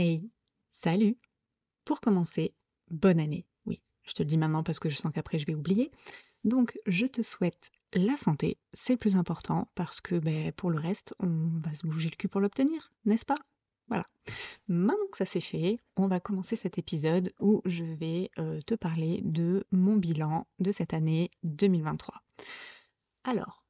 Hey, salut Pour commencer, bonne année. Oui, je te le dis maintenant parce que je sens qu'après je vais oublier. Donc, je te souhaite la santé, c'est le plus important parce que ben, pour le reste, on va se bouger le cul pour l'obtenir, n'est-ce pas? Voilà. Maintenant que ça c'est fait, on va commencer cet épisode où je vais euh, te parler de mon bilan de cette année 2023. Alors,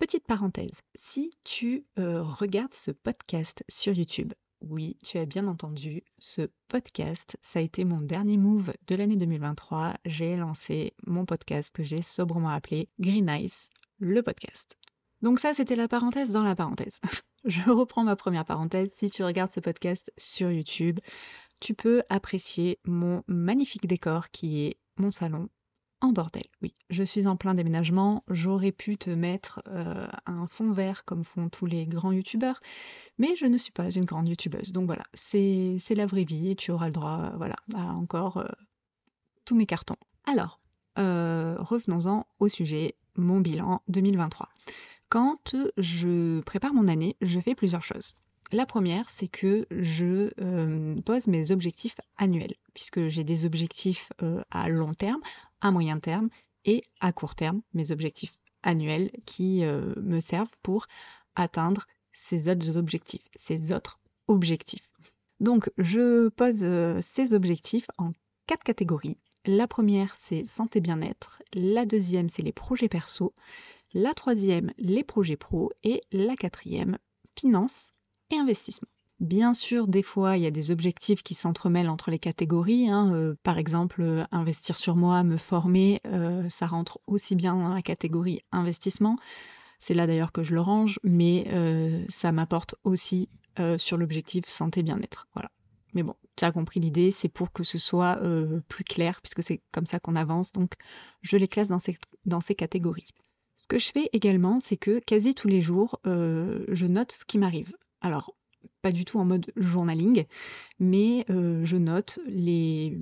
petite parenthèse, si tu euh, regardes ce podcast sur YouTube, oui, tu as bien entendu, ce podcast, ça a été mon dernier move de l'année 2023. J'ai lancé mon podcast que j'ai sobrement appelé Green Ice, le podcast. Donc ça, c'était la parenthèse dans la parenthèse. Je reprends ma première parenthèse. Si tu regardes ce podcast sur YouTube, tu peux apprécier mon magnifique décor qui est mon salon en bordel. Oui, je suis en plein déménagement. J'aurais pu te mettre euh, un fond vert comme font tous les grands youtubeurs, mais je ne suis pas une grande youtubeuse. Donc voilà, c'est la vraie vie et tu auras le droit voilà, à encore euh, tous mes cartons. Alors, euh, revenons-en au sujet, mon bilan 2023. Quand je prépare mon année, je fais plusieurs choses. La première, c'est que je pose mes objectifs annuels, puisque j'ai des objectifs à long terme, à moyen terme et à court terme, mes objectifs annuels qui euh, me servent pour atteindre ces autres objectifs, ces autres objectifs. Donc, je pose euh, ces objectifs en quatre catégories. La première, c'est santé bien-être. La deuxième, c'est les projets perso. La troisième, les projets pro. Et la quatrième, finance et investissement. Bien sûr, des fois, il y a des objectifs qui s'entremêlent entre les catégories. Hein. Euh, par exemple, euh, investir sur moi, me former, euh, ça rentre aussi bien dans la catégorie investissement. C'est là d'ailleurs que je le range, mais ça m'apporte aussi sur l'objectif santé bien-être. Voilà. Mais bon, tu as compris l'idée, c'est pour que ce soit plus clair, puisque c'est comme ça qu'on avance. Donc, je les classe dans ces, dans ces catégories. Ce que je fais également, c'est que quasi tous les jours, je note ce qui m'arrive. Alors, pas du tout en mode journaling, mais euh, je note les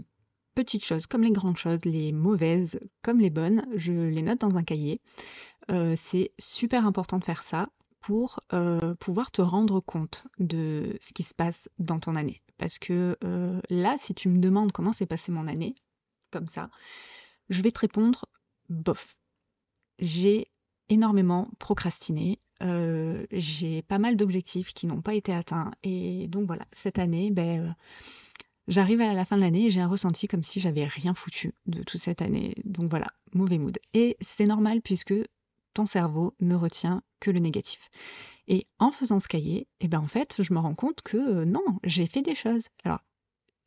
petites choses comme les grandes choses, les mauvaises comme les bonnes, je les note dans un cahier. Euh, c'est super important de faire ça pour euh, pouvoir te rendre compte de ce qui se passe dans ton année. Parce que là, si tu me demandes comment s'est passée mon année, comme ça, je vais te répondre bof. J'ai énormément procrastiné, euh, j'ai pas mal d'objectifs qui n'ont pas été atteints. Et donc voilà, cette année, ben, euh, j'arrive à la fin de l'année et j'ai un ressenti comme si j'avais rien foutu de toute cette année. Donc voilà, mauvais mood. Et c'est normal puisque ton cerveau ne retient que le négatif. Et en faisant ce cahier, eh ben en fait, je me rends compte que euh, non, j'ai fait des choses. Alors,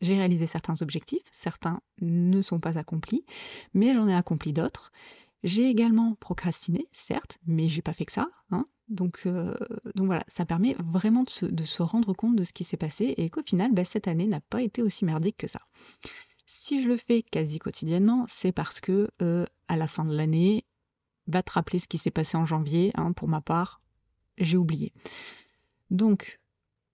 j'ai réalisé certains objectifs, certains ne sont pas accomplis, mais j'en ai accompli d'autres. J'ai également procrastiné, certes, mais j'ai pas fait que ça. Hein. Donc, euh, donc voilà, ça permet vraiment de se, rendre compte de ce qui s'est passé et qu'au final, bah, cette année n'a pas été aussi merdique que ça. Si je le fais quasi quotidiennement, c'est parce que euh, à la fin de l'année, va te rappeler ce qui s'est passé en janvier. Hein, pour ma part, j'ai oublié. Donc,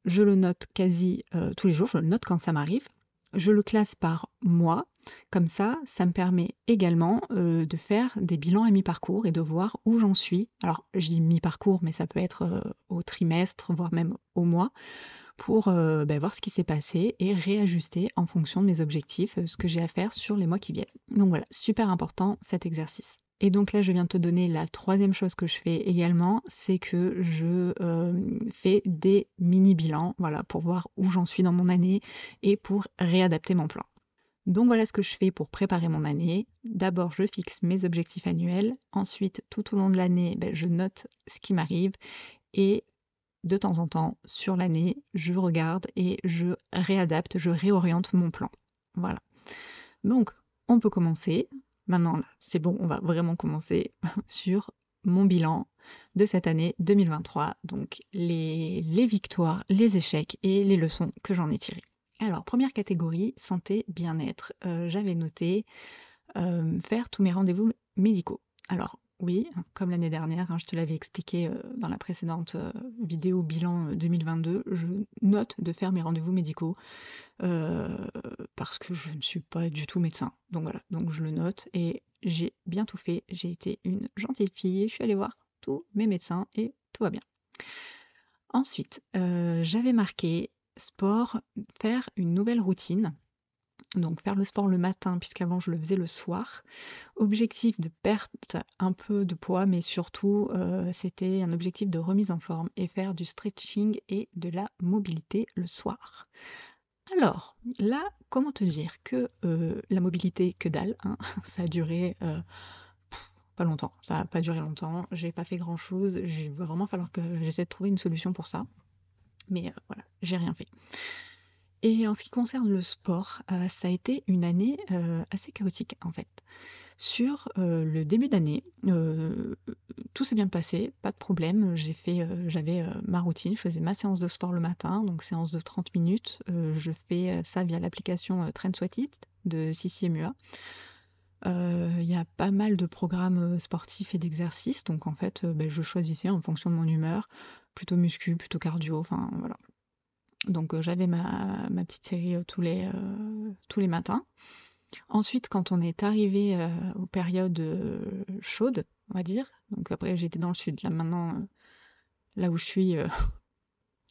je le note quasi euh, tous les jours, je le note quand ça m'arrive. Je le classe par mois. Comme ça, ça me permet également euh, de faire des bilans à mi-parcours et de voir où j'en suis. Alors, je dis mi-parcours, mais ça peut être euh, au trimestre, voire même au mois, pour euh, ben, voir ce qui s'est passé et réajuster en fonction de mes objectifs ce que j'ai à faire sur les mois qui viennent. Donc voilà, super important cet exercice. Et donc là, je viens de te donner la troisième chose que je fais également, c'est que je euh, fais des mini-bilans, voilà, pour voir où j'en suis dans mon année et pour réadapter mon plan. Donc voilà ce que je fais pour préparer mon année. D'abord, je fixe mes objectifs annuels. Ensuite, tout au long de l'année, ben, je note ce qui m'arrive. Et de temps en temps, sur l'année, je regarde et je réadapte, je réoriente mon plan. Voilà. Donc, on peut commencer Maintenant, c'est bon, on va vraiment commencer sur mon bilan de cette année 2023. Donc, les, victoires, les échecs et les leçons que j'en ai tirées. Alors, première catégorie, santé, bien-être. Euh, j'avais noté euh, faire tous mes rendez-vous médicaux. Alors, oui, comme l'année dernière, hein, je te l'avais expliqué euh, dans la précédente euh, vidéo bilan 2022, euh, je note de faire mes rendez-vous médicaux parce que je ne suis pas du tout médecin. Donc voilà, donc je le note et j'ai bien tout fait. J'ai été une gentille fille, je suis allée voir tous mes médecins et tout va bien. Ensuite, j'avais marqué sport, faire une nouvelle routine. Donc faire le sport le matin, puisqu'avant je le faisais le soir. Objectif de perte un peu de poids, mais surtout euh, c'était un objectif de remise en forme et faire du stretching et de la mobilité le soir. Alors, là, comment te dire que euh, la mobilité, que dalle, hein, ça a duré euh, pas longtemps, ça n'a pas duré longtemps, j'ai pas fait grand chose, il va vraiment falloir que j'essaie de trouver une solution pour ça. Mais voilà, j'ai rien fait. Et en ce qui concerne le sport, euh, ça a été une année euh, assez chaotique en fait. Sur euh, le début d'année, tout s'est bien passé, pas de problème. J'avais ma routine, je faisais ma séance de sport le matin, donc séance de 30 minutes. je fais ça via l'application Train Sweat de Sissi Mua. Il y a pas mal de programmes sportifs et d'exercices, donc en fait, ben, je choisissais en fonction de mon humeur, plutôt muscu, plutôt cardio, enfin voilà. Donc euh, j'avais ma, petite série euh, tous, les, euh, tous les matins. Ensuite, quand on est arrivé aux périodes chaudes, on va dire, donc après j'étais dans le sud, là maintenant, là où je suis,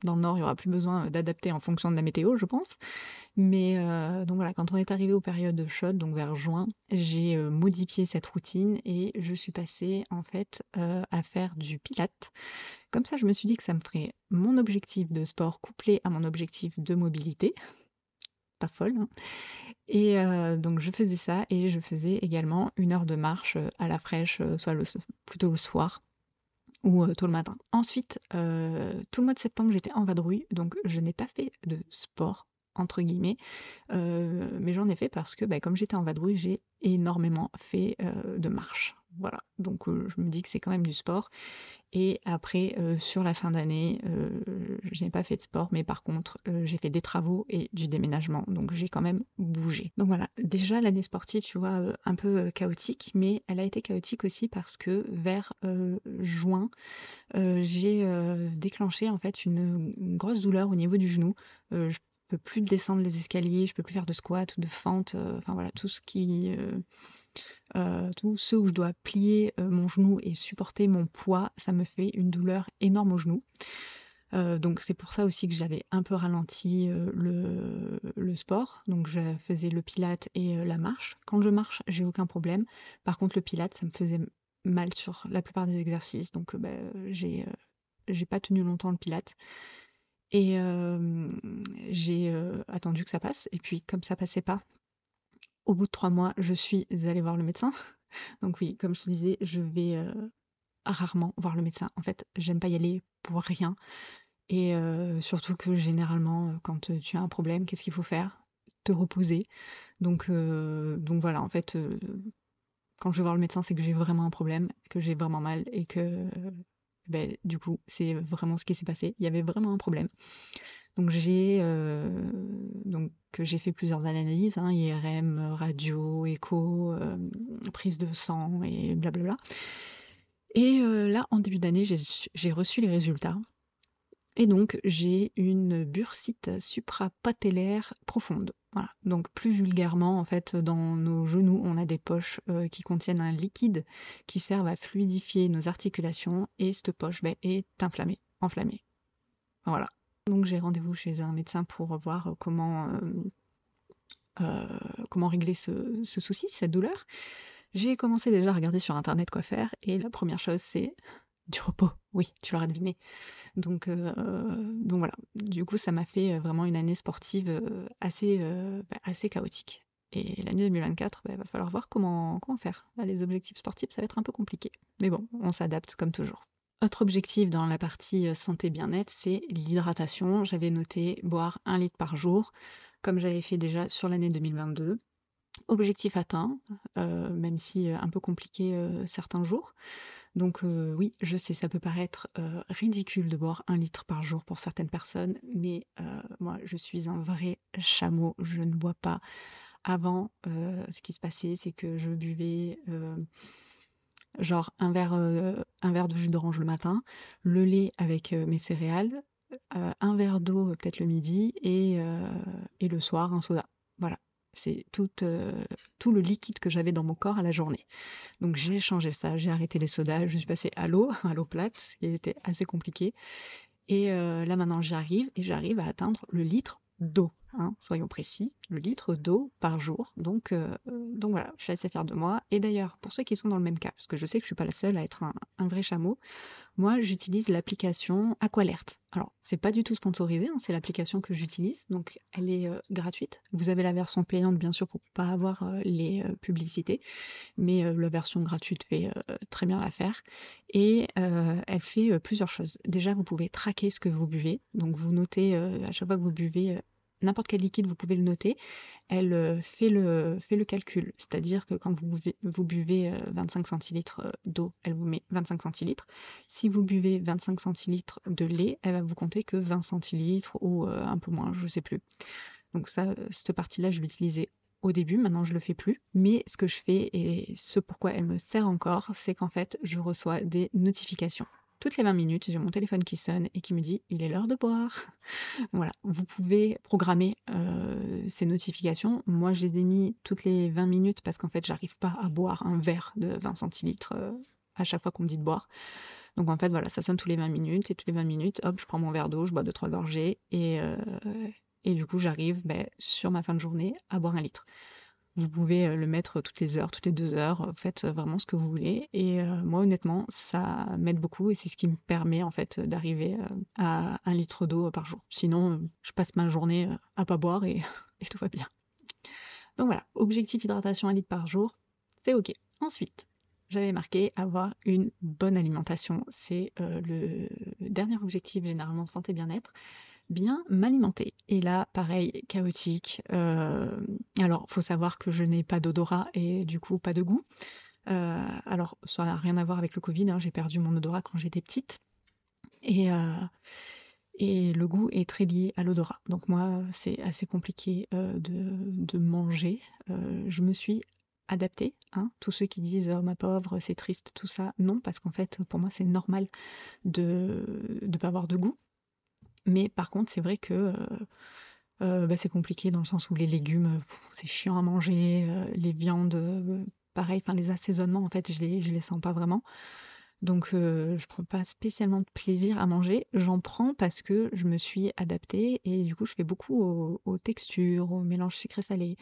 dans le nord, il n'y aura plus besoin d'adapter en fonction de la météo, je pense. Mais donc voilà, quand on est arrivé aux périodes chaudes, donc vers juin, j'ai modifié cette routine et je suis passée en fait à faire du pilate. Comme ça, je me suis dit que ça me ferait mon objectif de sport couplé à mon objectif de mobilité. Pas folle. Hein. et euh, donc je faisais ça et je faisais également une heure de marche euh, à la fraîche, euh, soit plutôt le soir ou tôt le matin. Ensuite, tout le mois de septembre, j'étais en vadrouille, donc je n'ai pas fait de sport entre guillemets, mais j'en ai fait parce que bah, comme j'étais en vadrouille, j'ai énormément fait de marche. Voilà, donc je me dis que c'est quand même du sport et après, euh, sur la fin d'année, euh, je n'ai pas fait de sport, mais par contre, euh, j'ai fait des travaux et du déménagement. Donc j'ai quand même bougé. Donc voilà, déjà l'année sportive, tu vois, un peu chaotique, mais elle a été chaotique aussi parce que vers juin, j'ai déclenché en fait une, une, grosse douleur au niveau du genou. je peux plus descendre les escaliers, je peux plus faire de squat ou de fente, enfin voilà, tout ce qui euh, ceux où je dois plier euh, mon genou et supporter mon poids, ça me fait une douleur énorme au genou. Euh, donc c'est pour ça aussi que j'avais un peu ralenti le, sport. Donc je faisais le pilate et la marche. Quand je marche, j'ai aucun problème. Par contre le pilate, ça me faisait mal sur la plupart des exercices. Donc bah, j'ai pas tenu longtemps le pilate. Et j'ai attendu que ça passe. Et puis comme ça passait pas, au bout de trois mois, je suis allée voir le médecin. Donc oui, comme je te disais, je vais euh, rarement voir le médecin. En fait, j'aime pas y aller pour rien. Et euh, surtout que généralement, euh, quand tu as un problème, qu'est-ce qu'il faut faire? Te reposer. Donc, voilà, en fait, quand je vais voir le médecin, c'est que j'ai vraiment un problème, que j'ai vraiment mal et que ben, du coup, c'est vraiment ce qui s'est passé. Il y avait vraiment un problème. Donc j'ai euh, donc j'ai fait plusieurs analyses, hein, IRM, radio, écho, euh, prise de sang et blablabla. Et euh, là, en début d'année, j'ai reçu les résultats. Et donc j'ai une bursite suprapatellaire profonde. Voilà. Donc plus vulgairement, en fait, dans nos genoux, on a des poches qui contiennent un liquide qui servent à fluidifier nos articulations et cette poche ben, est inflammée, enflammée. Voilà. Donc j'ai rendez-vous chez un médecin pour voir comment, euh, euh, comment régler ce, souci, cette douleur. J'ai commencé déjà à regarder sur internet quoi faire et la première chose c'est du repos. Oui, tu l'auras deviné. Donc, euh, voilà. Du coup, ça m'a fait vraiment une année sportive assez, bah, assez chaotique. Et l'année 2024, il bah, va falloir voir comment, comment faire. les objectifs sportifs, ça va être un peu compliqué. Mais bon, on s'adapte comme toujours. Autre objectif dans la partie euh, santé bien-être, c'est l'hydratation. J'avais noté boire un litre par jour, comme j'avais fait déjà sur l'année 2022. Objectif atteint, euh, même si euh, un peu compliqué certains jours. Donc oui, je sais, ça peut paraître ridicule de boire un litre par jour pour certaines personnes, mais moi, je suis un vrai chameau. Je ne bois pas. Avant, ce qui se passait, c'est que je buvais genre un verre, euh, un verre de jus d'orange le matin, le lait avec euh, mes céréales, euh, un verre d'eau peut-être le midi et, et, le soir un soda. Voilà, c'est tout, tout le liquide que j'avais dans mon corps à la journée. Donc j'ai changé ça, j'ai arrêté les sodas, je suis passée à l'eau, à l'eau plate, ce qui était assez compliqué. Et là maintenant j'y arrive et j'arrive à atteindre le litre d'eau. Hein, soyons précis, le litre d'eau par jour. Donc, euh, donc voilà, je suis assez fière de moi. Et d'ailleurs, pour ceux qui sont dans le même cas, parce que je sais que je suis pas la seule à être un, vrai chameau, moi j'utilise l'application Aqualert. Alors, c'est pas du tout sponsorisé, hein, c'est l'application que j'utilise, donc elle est euh, gratuite. Vous avez la version payante bien sûr pour pas avoir euh, les publicités, mais la version gratuite fait très bien l'affaire. Et elle fait plusieurs choses. Déjà, vous pouvez traquer ce que vous buvez, donc vous notez à chaque fois que vous buvez n'importe quel liquide, vous pouvez le noter, elle euh, fait le, calcul. C'est-à-dire que quand vous buvez, vous buvez 25 euh, centilitres euh, d'eau, elle vous met 25 centilitres. Si vous buvez 25 centilitres de lait, elle va vous compter que 20 centilitres ou un peu moins, je ne sais plus. Donc ça, cette partie-là, je l'utilisais au début, maintenant je le fais plus. Mais ce que je fais et ce pourquoi elle me sert encore, c'est qu'en fait, je reçois des notifications toutes les 20 minutes, j'ai mon téléphone qui sonne et qui me dit il est l'heure de boire. voilà, vous pouvez programmer euh, ces notifications. Moi, je les ai mis toutes les 20 minutes parce qu'en fait, j'arrive pas à boire un verre de 20 centilitres euh, à chaque fois qu'on me dit de boire. Donc en fait, voilà, ça sonne tous les 20 minutes et toutes les 20 minutes, hop, je prends mon verre d'eau, je bois 2-3 gorgées et, euh, et du coup, j'arrive ben, sur ma fin de journée à boire un litre. Vous pouvez le mettre toutes les heures, toutes les deux heures, faites vraiment ce que vous voulez. Et moi, honnêtement, ça m'aide beaucoup et c'est ce qui me permet en fait d'arriver à un litre d'eau par jour. Sinon, je passe ma journée à pas boire et, tout va bien. Donc voilà, objectif hydratation un litre par jour, c'est ok. Ensuite, j'avais marqué avoir une bonne alimentation. C'est le dernier objectif généralement santé bien-être bien m'alimenter. Et là, pareil, chaotique. Euh, alors, faut savoir que je n'ai pas d'odorat et du coup pas de goût. Euh, alors, ça n'a rien à voir avec le Covid. Hein, j'ai perdu mon odorat quand j'étais petite. Et, euh, et le goût est très lié à l'odorat. Donc moi, c'est assez compliqué de, manger. je me suis adaptée. Hein. Tous ceux qui disent oh, ma pauvre, c'est triste, tout ça, non, parce qu'en fait, pour moi, c'est normal de ne pas avoir de goût. Mais par contre, c'est vrai que euh, euh, bah, c'est compliqué dans le sens où les légumes, c'est chiant à manger, euh, les viandes, pareil, enfin les assaisonnements, en fait, je les, je les sens pas vraiment. Donc je prends pas spécialement de plaisir à manger. J'en prends parce que je me suis adaptée et du coup je fais beaucoup aux, textures, aux mélanges sucré-salé.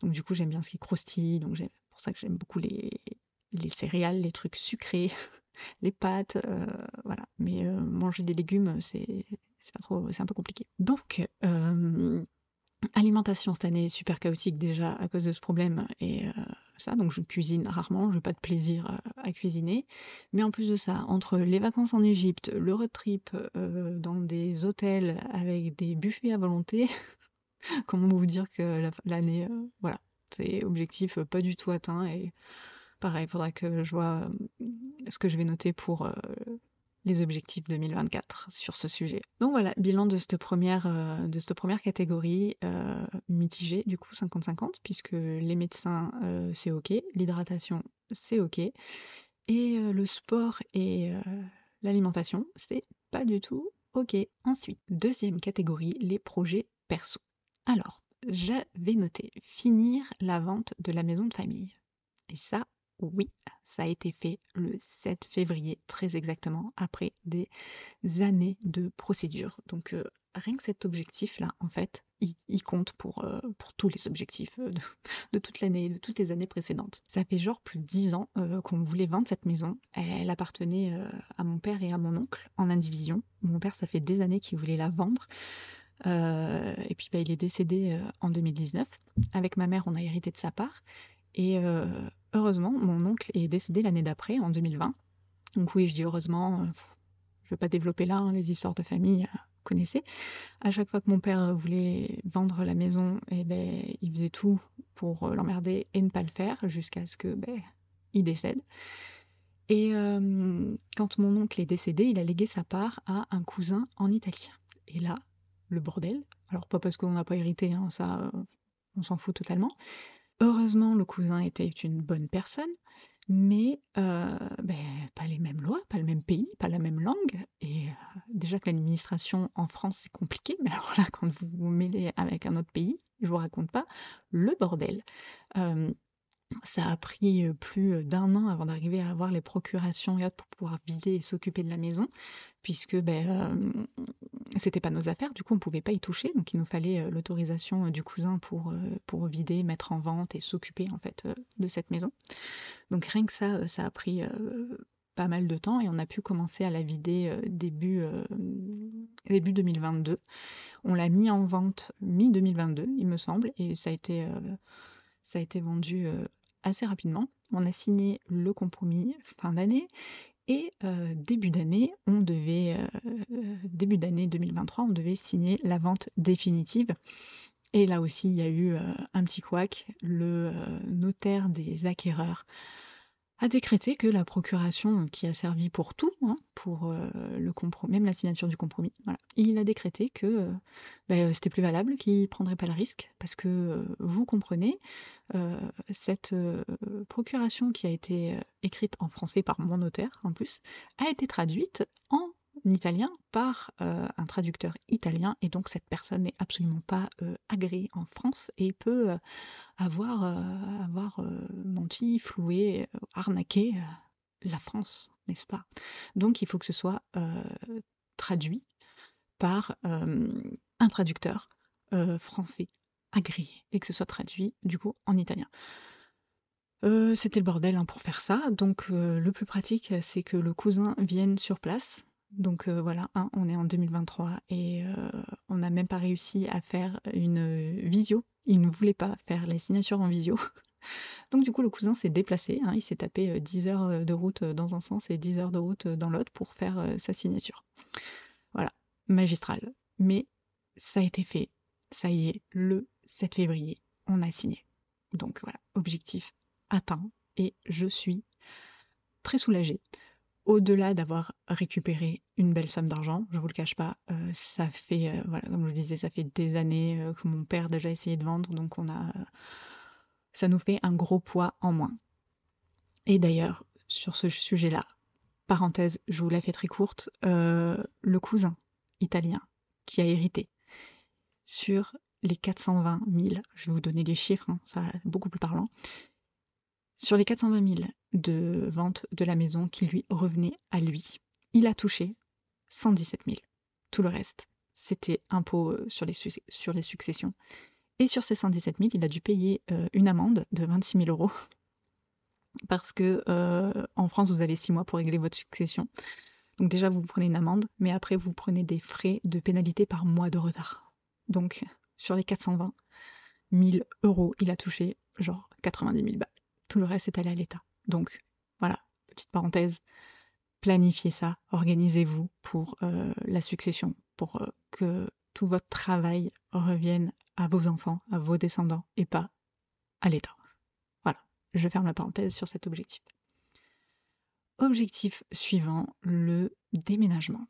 Donc du coup j'aime bien ce qui croustille. Donc c'est pour ça que j'aime beaucoup les, les céréales, les trucs sucrés, les pâtes, voilà. Mais manger des légumes, c'est c'est un peu compliqué. Donc, euh, alimentation cette année super chaotique déjà à cause de ce problème et euh, ça, donc je cuisine rarement, je n'ai pas de plaisir à, cuisiner. Mais en plus de ça, entre les vacances en Égypte, le road trip euh, dans des hôtels avec des buffets à volonté, comment vous dire que l'année, voilà, c'est objectif pas du tout atteint et pareil, il faudra que je vois ce que je vais noter pour les objectifs 2024 sur ce sujet. Donc voilà, bilan de cette première, euh, catégorie euh, mitigée, du coup 50-50, puisque les médecins euh, c'est ok, l'hydratation c'est ok, et le sport et l'alimentation c'est pas du tout ok. Ensuite, deuxième catégorie, les projets perso. Alors, j'avais noté finir la vente de la maison de famille. Et ça, oui, ça a été fait le 7 février, très exactement, après des années de procédure. Donc euh, rien que cet objectif-là, en fait, il, compte pour, euh, pour tous les objectifs euh, de, toute l'année, de toutes les années précédentes. Ça fait genre plus de 10 ans qu'on voulait vendre cette maison. Elle appartenait à mon père et à mon oncle en indivision. Mon père, ça fait des années qu'il voulait la vendre. et puis bah, il est décédé en 2019. Avec ma mère, on a hérité de sa part. Et euh, heureusement, mon oncle est décédé l'année d'après, en 2020. Donc oui, je dis heureusement, euh, je ne vais pas développer là hein, les histoires de famille, euh, vous connaissez. À chaque fois que mon père voulait vendre la maison, eh ben, il faisait tout pour l'emmerder et ne pas le faire jusqu'à ce que ben, il décède. Et quand mon oncle est décédé, il a légué sa part à un cousin en Italie. Et là, le bordel. Alors pas parce qu'on n'a pas hérité, hein, ça, on s'en fout totalement. Heureusement, le cousin était une bonne personne, mais euh, ben, pas les mêmes lois, pas le même pays, pas la même langue. Et euh, déjà que l'administration en France, c'est compliqué, mais alors là, quand vous vous mêlez avec un autre pays, je vous raconte pas, le bordel. Euh, Ça a pris plus d'un an avant d'arriver à avoir les procurations et autres pour pouvoir vider et s'occuper de la maison, puisque ben, c'était pas nos affaires, du coup on pouvait pas y toucher, donc il nous fallait l'autorisation du cousin pour, pour vider, mettre en vente et s'occuper en fait de cette maison. Donc rien que ça, ça a pris pas mal de temps et on a pu commencer à la vider début, début 2022. On l'a mis en vente mi-2022, il me semble, et ça a été, ça a été vendu assez rapidement. On a signé le compromis fin d'année et euh, début d'année, on devait euh, début d'année 2023, on devait signer la vente définitive. Et là aussi, il y a eu euh, un petit couac. Le notaire des acquéreurs a décrété que la procuration qui a servi pour tout, hein, pour euh, le compromis, même la signature du compromis, il a décrété que euh, ben, c'était plus valable, qu'il ne prendrait pas le risque, parce que euh, vous comprenez, cette procuration qui a été écrite en français par mon notaire en plus, a été traduite en italien par euh, un traducteur italien et donc cette personne n'est absolument pas euh, agréée en France et peut euh, avoir, menti, floué, arnaqué la France, n'est-ce pas? Donc il faut que ce soit traduit par un traducteur français agréé et que ce soit traduit du coup en italien. C'était le bordel hein, pour faire ça, donc le plus pratique c'est que le cousin vienne sur place donc euh, voilà, hein, on est en 2023 et euh, on n'a même pas réussi à faire une euh, visio. Il ne voulait pas faire les signatures en visio. Donc du coup, le cousin s'est déplacé. Hein, il s'est tapé 10 heures de route dans un sens et 10 heures de route dans l'autre pour faire sa signature. Voilà, magistral. Mais ça a été fait. Ça y est, le 7 février, on a signé. Donc voilà, objectif atteint et je suis très soulagée au-delà d'avoir récupéré une belle somme d'argent, je vous le cache pas, euh, ça fait, euh, voilà, comme je disais, ça fait des années euh, que mon père a déjà essayé de vendre, donc on a, ça nous fait un gros poids en moins. Et d'ailleurs, sur ce sujet-là, parenthèse, je vous la fais très courte, le cousin italien qui a hérité sur les 420 000, je vais vous donner les chiffres, hein, ça beaucoup plus parlant, sur les 420 000 de vente de la maison qui lui revenaient à lui, il a touché 117 000. Tout le reste, c'était impôt euh, sur les, successions. Et sur ces 117 000, il a dû payer euh, une amende de 26 000 euros. Parce que euh, en France, vous avez six mois pour régler votre succession. Donc déjà, vous prenez une amende, mais après, vous prenez des frais de pénalité par mois de retard. Donc, sur les 420 000 euros, il a touché genre 90 000 balles tout le reste est allé à l'État. Donc voilà, petite parenthèse, planifiez ça, organisez-vous pour euh, la succession, pour euh, que tout votre travail revienne à vos enfants, à vos descendants et pas à l'État. Voilà, je ferme la parenthèse sur cet objectif. Objectif suivant, le déménagement.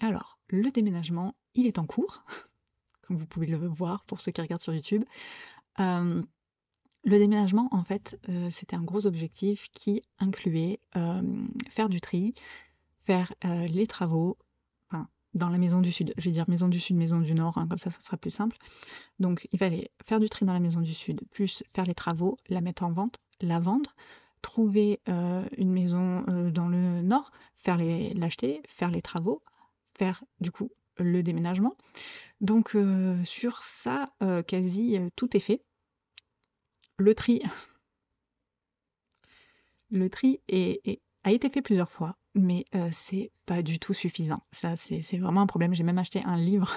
Alors, le déménagement, il est en cours, comme vous pouvez le voir pour ceux qui regardent sur YouTube. Euh, le déménagement, en fait, euh, c'était un gros objectif qui incluait euh, faire du tri, faire euh, les travaux, enfin, dans la maison du sud. Je vais dire maison du sud, maison du nord, hein, comme ça, ça sera plus simple. Donc, il fallait faire du tri dans la maison du sud, plus faire les travaux, la mettre en vente, la vendre, trouver une maison dans le nord, faire l'acheter, faire les travaux, faire du coup le déménagement. Donc, sur ça, quasi tout est fait le tri, le tri a été fait plusieurs fois, mais euh, c'est pas du tout suffisant. Ça, c'est vraiment un problème. J'ai même acheté un livre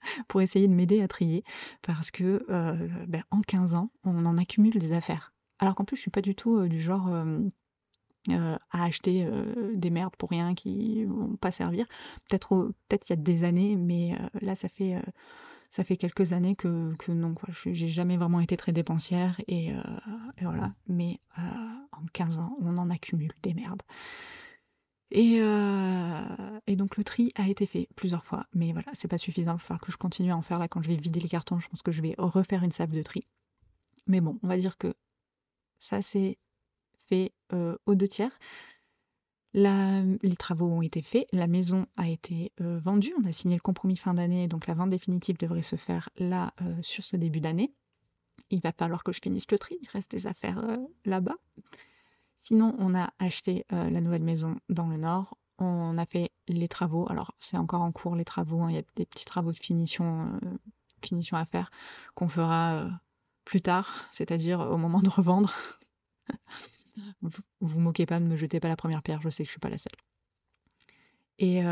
pour essayer de m'aider à trier, parce que euh, ben, en 15 ans, on en accumule des affaires. Alors qu'en plus, je suis pas du tout euh, du genre à acheter des merdes pour rien qui vont pas servir. Peut-être peut-être il y a des années, mais là, ça fait ça fait quelques années que, que non, quoi. J'ai jamais vraiment été très dépensière et, euh, voilà. Mais euh, en 15 ans, on en accumule des merdes. Et, euh, et, donc le tri a été fait plusieurs fois, mais voilà, c'est pas suffisant. Il va falloir que je continue à en faire là quand je vais vider les cartons. Je pense que je vais refaire une salve de tri. Mais bon, on va dire que ça c'est fait aux deux tiers les travaux ont été faits, la maison a été euh, vendue, on a signé le compromis fin d'année, donc la vente définitive devrait se faire là euh, sur ce début d'année. il va falloir que je finisse le tri, il reste des affaires là-bas. Sinon, on a acheté la nouvelle maison dans le nord. On a fait les travaux. Alors, c'est encore en cours les travaux. Hein. Il y a des petits travaux de finition, finition à faire qu'on fera plus tard, c'est-à-dire au moment de revendre. vous moquez pas, ne me jetez pas la première pierre, je sais que je suis pas la seule. Et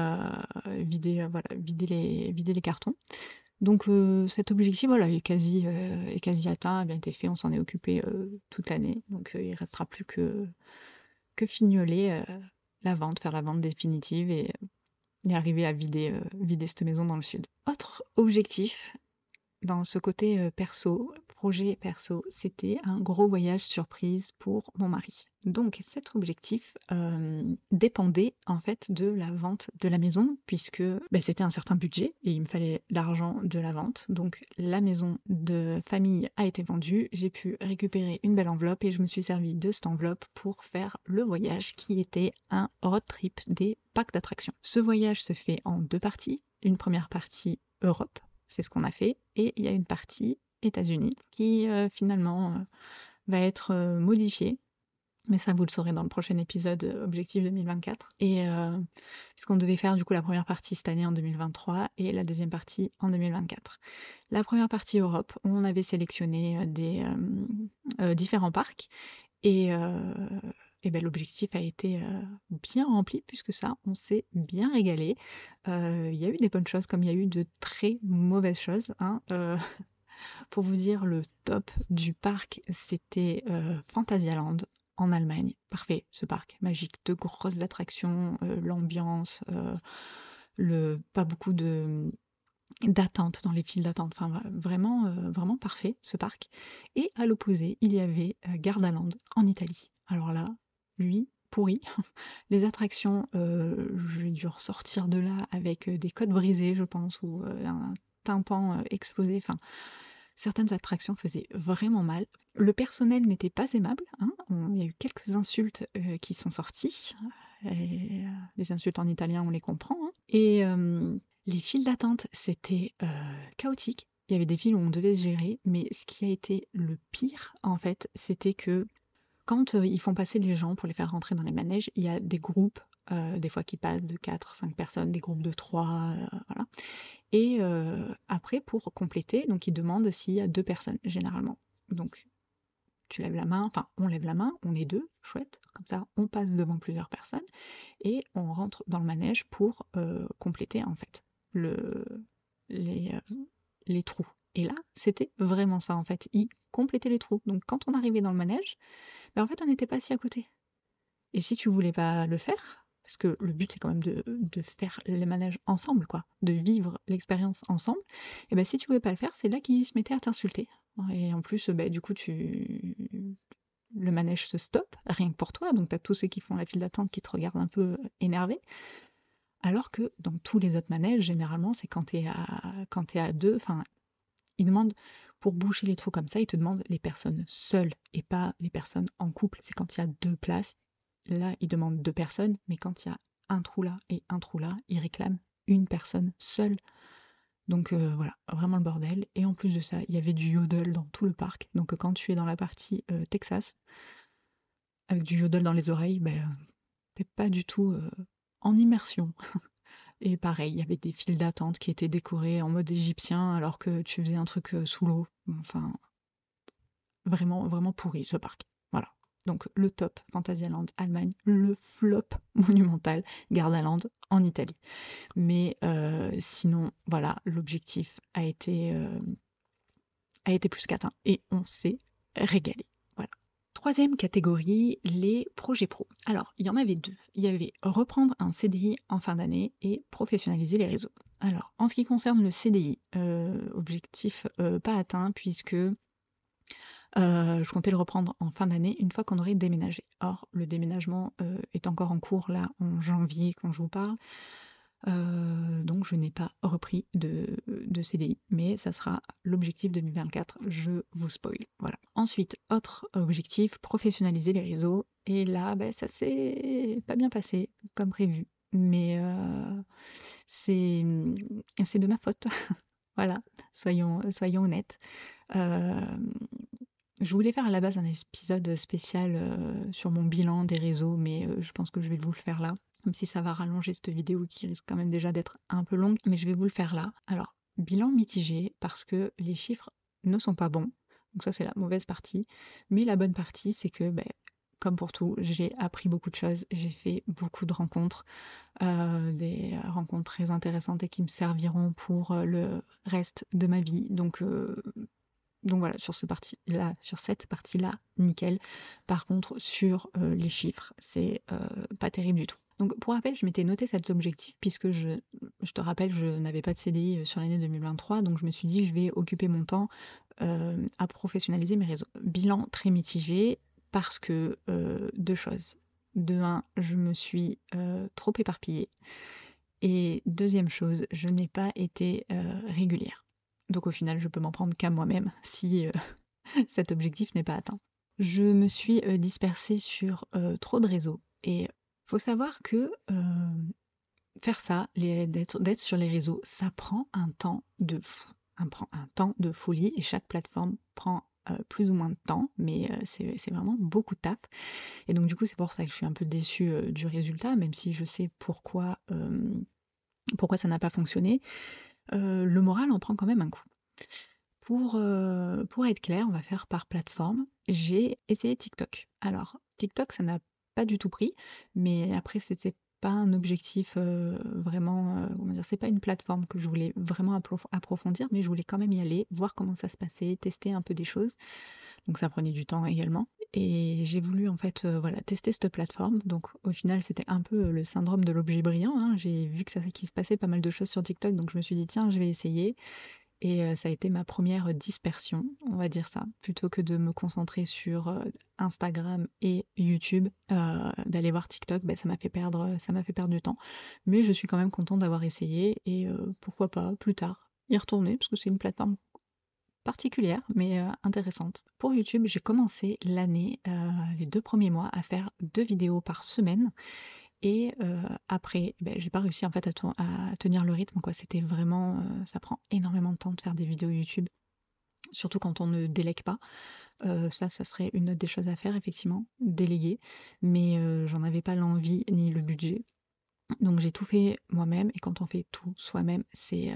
vider, voilà, vider, les, les cartons. Donc cet objectif voilà, est, quasi, est quasi atteint, a bien été fait, on s'en est occupé toute l'année. Donc il restera plus que, que fignoler la vente, faire la vente définitive et, et arriver à vider, vider cette maison dans le sud. Autre objectif, dans ce côté perso, projet perso, c'était un gros voyage surprise pour mon mari. Donc cet objectif dépendait en fait de la vente de la maison puisque ben, c'était un certain budget et il me fallait l'argent de la vente. Donc la maison de famille a été vendue, j'ai pu récupérer une belle enveloppe et je me suis servi de cette enveloppe pour faire le voyage qui était un road trip des parcs d'attractions. Ce voyage se fait en deux parties. Une première partie Europe, c'est ce qu'on a fait, et il y a une partie États-Unis, qui euh, finalement euh, va être euh, modifié. Mais ça, vous le saurez dans le prochain épisode Objectif 2024. Et puisqu'on devait faire du coup la première partie cette année en 2023 et la deuxième partie en 2024. La première partie Europe, on avait sélectionné des différents parcs et, et ben, l'objectif a été bien rempli puisque ça, on s'est bien régalé. Il y a eu des bonnes choses comme il y a eu de très mauvaises choses. Hein. Pour vous dire, le top du parc, c'était euh, Phantasialand en Allemagne. Parfait, ce parc magique, de grosses attractions, euh, l'ambiance, euh, pas beaucoup de d'attente dans les files d'attente. Enfin, vraiment, vraiment parfait ce parc. Et à l'opposé, il y avait Gardaland en Italie. Alors là, lui, pourri. Les attractions, j'ai dû ressortir de là avec des codes brisés, je pense, ou un tympan explosé. Enfin, certaines attractions faisaient vraiment mal. Le personnel n'était pas aimable. Hein. il y a eu quelques insultes euh, qui sont sorties. Euh, les insultes en italien, on les comprend. Hein. Et euh, les files d'attente, c'était chaotique. Il y avait des files où on devait se gérer, mais ce qui a été le pire, en fait, c'était que quand ils font passer les gens pour les faire rentrer dans les manèges, il y a des groupes des fois qui passent de 4, 5 personnes, des groupes de 3, voilà. Et après, pour compléter, donc il demande s'il y a deux personnes, généralement. Donc, tu lèves la main, enfin, on lève la main, on est deux, chouette, comme ça, on passe devant plusieurs personnes, et on rentre dans le manège pour compléter, en fait, le, les, les trous. Et là, c'était vraiment ça, en fait, il complétait les trous. Donc, quand on arrivait dans le manège, en fait, on n'était pas assis à côté. Et si tu voulais pas le faire, parce que le but c'est quand même de, faire les manèges ensemble, quoi, de vivre l'expérience ensemble, et ben si tu voulais pas le faire, c'est là qu'ils se mettaient à t'insulter. Et en plus, ben, du coup, tu le manège se stoppe, rien que pour toi, donc tu as tous ceux qui font la file d'attente qui te regardent un peu énervé. Alors que dans tous les autres manèges, généralement, c'est quand tu es, à deux, enfin, ils demandent, pour boucher les trous comme ça, ils te demandent les personnes seules et pas les personnes en couple. C'est quand il y a deux places, Là, il demande deux personnes, mais quand il y a un trou là et un trou là, il réclame une personne seule. Donc euh, voilà, vraiment le bordel. Et en plus de ça, il y avait du yodel dans tout le parc. Donc quand tu es dans la partie euh, Texas, avec du yodel dans les oreilles, ben, t'es pas du tout euh, en immersion. Et pareil, il y avait des files d'attente qui étaient décorées en mode égyptien alors que tu faisais un truc sous l'eau. Enfin, vraiment, vraiment pourri ce parc. Donc le top Phantasialand Allemagne, le flop monumental Gardaland en Italie. Mais euh, sinon, voilà, l'objectif a été, euh, a été plus qu'atteint et on s'est régalé. Troisième catégorie, les projets pro. Alors, il y en avait deux. Il y avait reprendre un CDI en fin d'année et professionnaliser les réseaux. Alors, en ce qui concerne le CDI, euh, objectif pas atteint puisque euh, je comptais le reprendre en fin d'année, une fois qu'on aurait déménagé. Or, le déménagement euh, est encore en cours là en janvier quand je vous parle. Euh, donc je n'ai pas repris de, CDI, mais ça sera l'objectif 2024, je vous spoil. Voilà. Ensuite, autre objectif, professionnaliser les réseaux. Et là, ben, ça s'est pas bien passé comme prévu. Mais c'est de ma faute. Voilà, soyons, honnêtes. Euh, je voulais faire à la base un épisode spécial euh, sur mon bilan des réseaux, mais euh, je pense que je vais vous le faire là, même si ça va rallonger cette vidéo qui risque quand même déjà d'être un peu longue, mais je vais vous le faire là. Alors, bilan mitigé parce que les chiffres ne sont pas bons, donc ça c'est la mauvaise partie, mais la bonne partie c'est que ben, comme pour tout, j'ai appris beaucoup de choses, j'ai fait beaucoup de rencontres, euh, des rencontres très intéressantes et qui me serviront pour euh, le reste de ma vie. Donc, euh, donc voilà, sur, ce parti -là, sur cette partie-là, nickel. Par contre, sur les chiffres, c'est pas terrible du tout. Donc pour rappel, je m'étais noté cet objectif puisque je, te rappelle, je n'avais pas de CDI sur l'année 2023, donc je me suis dit je vais occuper mon temps à professionnaliser mes réseaux. Bilan très mitigé, parce que euh, deux choses. De un, je me suis euh, trop éparpillée. Et deuxième chose, je n'ai pas été euh, régulière. Donc au final, je peux m'en prendre qu'à moi-même si cet objectif n'est pas atteint. Je me suis dispersée sur trop de réseaux. Et faut savoir que faire ça, d'être sur les réseaux, ça prend un temps de fou. Un, temps de folie et chaque plateforme prend euh, plus ou moins de temps, mais euh, c'est vraiment beaucoup de taf. Et donc du coup, c'est pour ça que je suis un peu déçue euh, du résultat, même si je sais pourquoi, pourquoi ça n'a pas fonctionné. le moral en prend quand même un coup. Pour, pour être clair, on va faire par plateforme. J'ai essayé TikTok. Alors, TikTok, ça n'a pas du tout pris, mais après, c'était pas un objectif vraiment, dire, c'est pas une plateforme que je voulais vraiment approfondir, mais je voulais quand même y aller, voir comment ça se passait, tester un peu des choses. Donc ça prenait du temps également. Et j'ai voulu en fait voilà, tester cette plateforme. Donc au final c'était un peu le syndrome de l'objet brillant. Hein. J'ai vu que ça qu'il se passait pas mal de choses sur TikTok, donc je me suis dit tiens je vais essayer. Et ça a été ma première dispersion, on va dire ça, plutôt que de me concentrer sur Instagram et YouTube, d'aller voir TikTok, ben, ça m'a fait perdre, ça m'a fait perdre du temps. Mais je suis quand même contente d'avoir essayé et pourquoi pas plus tard y retourner parce que c'est une plateforme particulière mais intéressante. Pour YouTube, j'ai commencé l'année, les deux premiers mois, à faire deux vidéos par semaine et après, ben, j'ai pas réussi en fait à, tenir le rythme. Quoi. C'était vraiment, ça prend énormément de temps de faire des vidéos YouTube, surtout quand on ne délègue pas. ça, ça serait une autre des choses à faire, effectivement, déléguer. Mais j'en avais pas l'envie ni le budget. Donc j'ai tout fait moi-même et quand on fait tout soi-même, c'est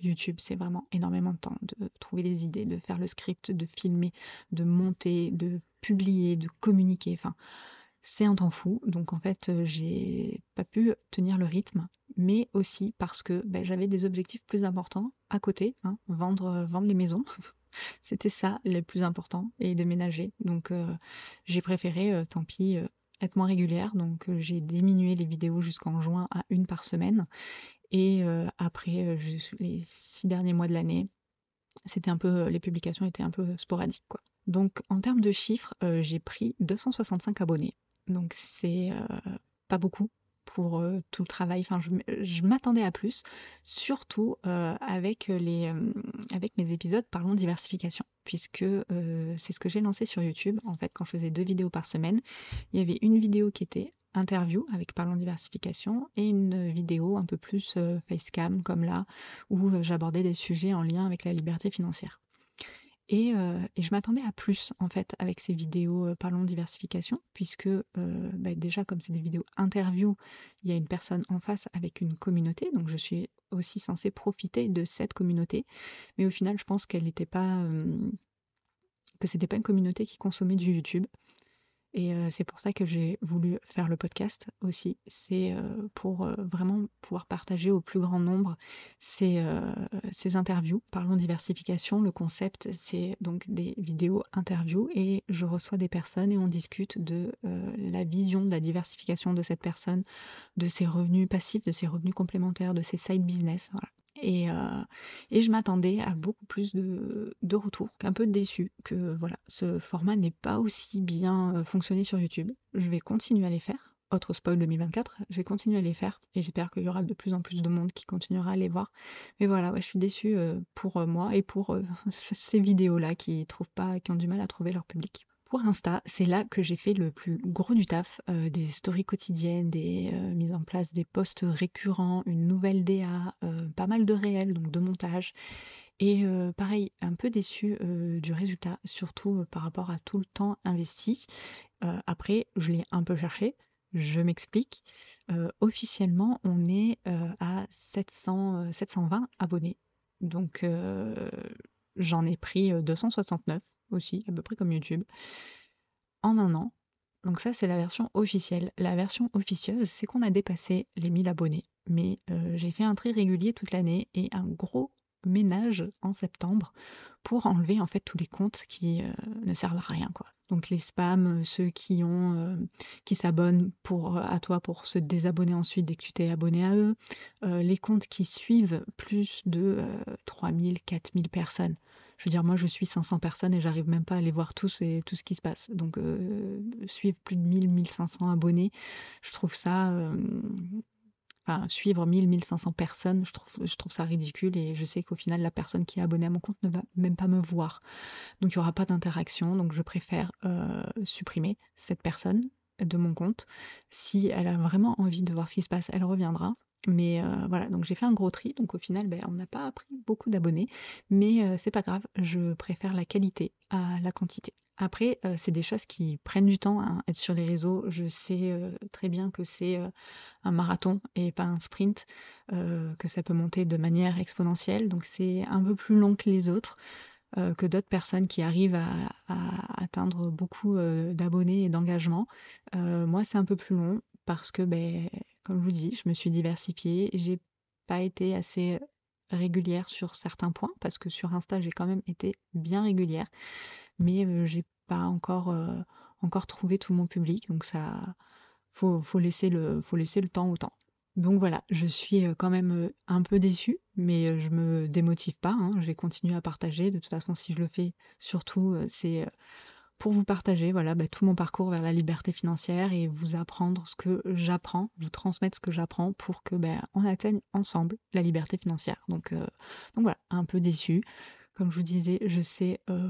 YouTube, c'est vraiment énormément de temps de trouver des idées, de faire le script, de filmer, de monter, de publier, de communiquer. Enfin, c'est un temps fou. Donc en fait, euh, j'ai pas pu tenir le rythme, mais aussi parce que ben, j'avais des objectifs plus importants à côté, hein, vendre, euh, vendre les maisons. C'était ça le plus important et déménager. Donc euh, j'ai préféré, tant pis, être moins régulière. Donc j'ai diminué les vidéos jusqu'en juin à une par semaine. Et après les six derniers mois de l'année, c'était un peu les publications étaient un peu sporadiques. Donc en termes de chiffres, j'ai pris 265 abonnés. Donc c'est pas beaucoup pour tout le travail. Enfin, je, m'attendais à plus, surtout avec, les, avec mes épisodes Parlons diversification, puisque c'est ce que j'ai lancé sur YouTube. En fait, quand je faisais deux vidéos par semaine, il y avait une vidéo qui était interview avec Parlons diversification et une vidéo un peu plus facecam comme là, où j'abordais des sujets en lien avec la liberté financière. Et, je m'attendais à plus en fait avec ces vidéos parlons diversification, puisque bah, déjà comme c'est des vidéos interview, il y a une personne en face avec une communauté, donc je suis aussi censée profiter de cette communauté. Mais au final, je pense qu'elle n'était pas que c'était pas une communauté qui consommait du YouTube. Et c'est pour ça que j'ai voulu faire le podcast aussi. C'est pour vraiment pouvoir partager au plus grand nombre ces, ces interviews. Parlons diversification. Le concept, c'est donc des vidéos interviews et je reçois des personnes et on discute de la vision de la diversification de cette personne, de ses revenus passifs, de ses revenus complémentaires, de ses side business. Voilà. Euh, et, je m'attendais à beaucoup plus de, retours, un peu déçu que voilà, ce format n'ait pas aussi bien euh, fonctionné sur YouTube. Je vais continuer à les faire. Autre spoil 2024, je vais continuer à les faire et j'espère qu'il y aura de plus en plus de monde qui continuera à les voir. Mais voilà, je suis déçue euh, pour moi et pour ces vidéos-là qui trouvent pas, qui ont du mal à trouver leur public. Pour Insta, c'est là que j'ai fait le plus gros du taf, euh, des stories quotidiennes, des euh, mises en place des posts récurrents, une nouvelle DA, euh, pas mal de réels, donc de montage. Et pareil, un peu déçu du résultat, surtout par rapport à tout le temps investi. après, je l'ai un peu cherché, je m'explique. officiellement, on est à 700, 720 abonnés. Donc, j'en ai pris 269 aussi, à peu près comme YouTube, en un an. Donc ça, c'est la version officielle. La version officieuse, c'est qu'on a dépassé les 1000 abonnés. Mais euh, j'ai fait un tri régulier toute l'année et un gros ménage en septembre pour enlever en fait tous les comptes qui euh, ne servent à rien quoi. Donc les spams, ceux qui ont euh, qui s'abonnent pour à toi pour se désabonner ensuite dès que tu t'es abonné à eux, les comptes qui suivent plus de 3000, 4000 personnes je veux dire, moi, je suis 500 personnes et j'arrive même pas à les voir tous et tout ce qui se passe. Donc, euh, suivre plus de 1000, 1500 abonnés, je trouve ça. Euh, enfin, suivre 1000, 1500 personnes, je trouve, ça ridicule et je sais qu'au final, la personne qui est abonnée à mon compte ne va même pas me voir. Donc, il n'y aura pas d'interaction. Donc, je préfère euh, supprimer cette personne de mon compte. Si elle a vraiment envie de voir ce qui se passe, elle reviendra. Mais euh, voilà, donc j'ai fait un gros tri, donc au final, ben, on n'a pas pris beaucoup d'abonnés, mais euh, c'est pas grave, je préfère la qualité à la quantité. Après, euh, c'est des choses qui prennent du temps, hein, être sur les réseaux. Je sais très bien que c'est un marathon et pas un sprint, que ça peut monter de manière exponentielle, donc c'est un peu plus long que les autres. que d'autres personnes qui arrivent à, à atteindre beaucoup d'abonnés et d'engagement. moi, c'est un peu plus long parce que ben, comme je vous dis, je me suis diversifiée. J'ai pas été assez régulière sur certains points parce que sur Insta, j'ai quand même été bien régulière, mais euh, j'ai pas encore, euh, encore trouvé tout mon public. Donc ça, faut, faut, laisser le, faut laisser le temps au temps. Donc voilà, je suis euh, quand même un peu déçue, mais je me démotive pas. Hein. Je vais continuer à partager. De toute façon, si je le fais, surtout, c'est pour vous partager voilà, bah, tout mon parcours vers la liberté financière et vous apprendre ce que j'apprends, vous transmettre ce que j'apprends pour que ben, on atteigne ensemble la liberté financière. Donc, euh, donc voilà, un peu déçu. Comme je vous disais, je sais euh,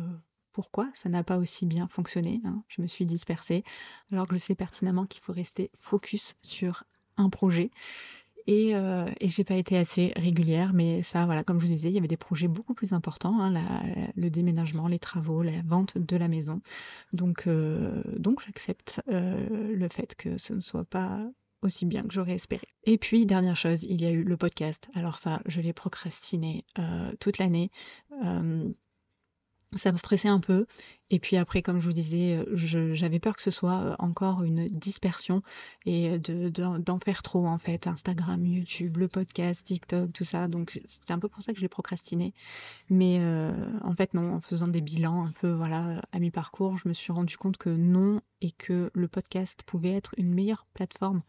pourquoi ça n'a pas aussi bien fonctionné. Hein. Je me suis dispersée, alors que je sais pertinemment qu'il faut rester focus sur un projet et, euh, et j'ai pas été assez régulière, mais ça, voilà, comme je vous disais, il y avait des projets beaucoup plus importants, hein, le déménagement, les travaux, la vente de la maison. Donc, euh, donc j'accepte euh, le fait que ce ne soit pas aussi bien que j'aurais espéré. Et puis, dernière chose, il y a eu le podcast. Alors ça, je l'ai procrastiné toute l'année ça me stressait un peu. Et puis après, comme je vous disais, euh, j'avais peur que ce soit euh, encore une dispersion et d'en faire trop en fait. Instagram, YouTube, le podcast, TikTok, tout ça. Donc c'est un peu pour ça que je l'ai procrastiné. Mais euh, en fait non, en faisant des bilans un peu voilà à mi-parcours, je me suis rendu compte que non et que le podcast pouvait être une meilleure plateforme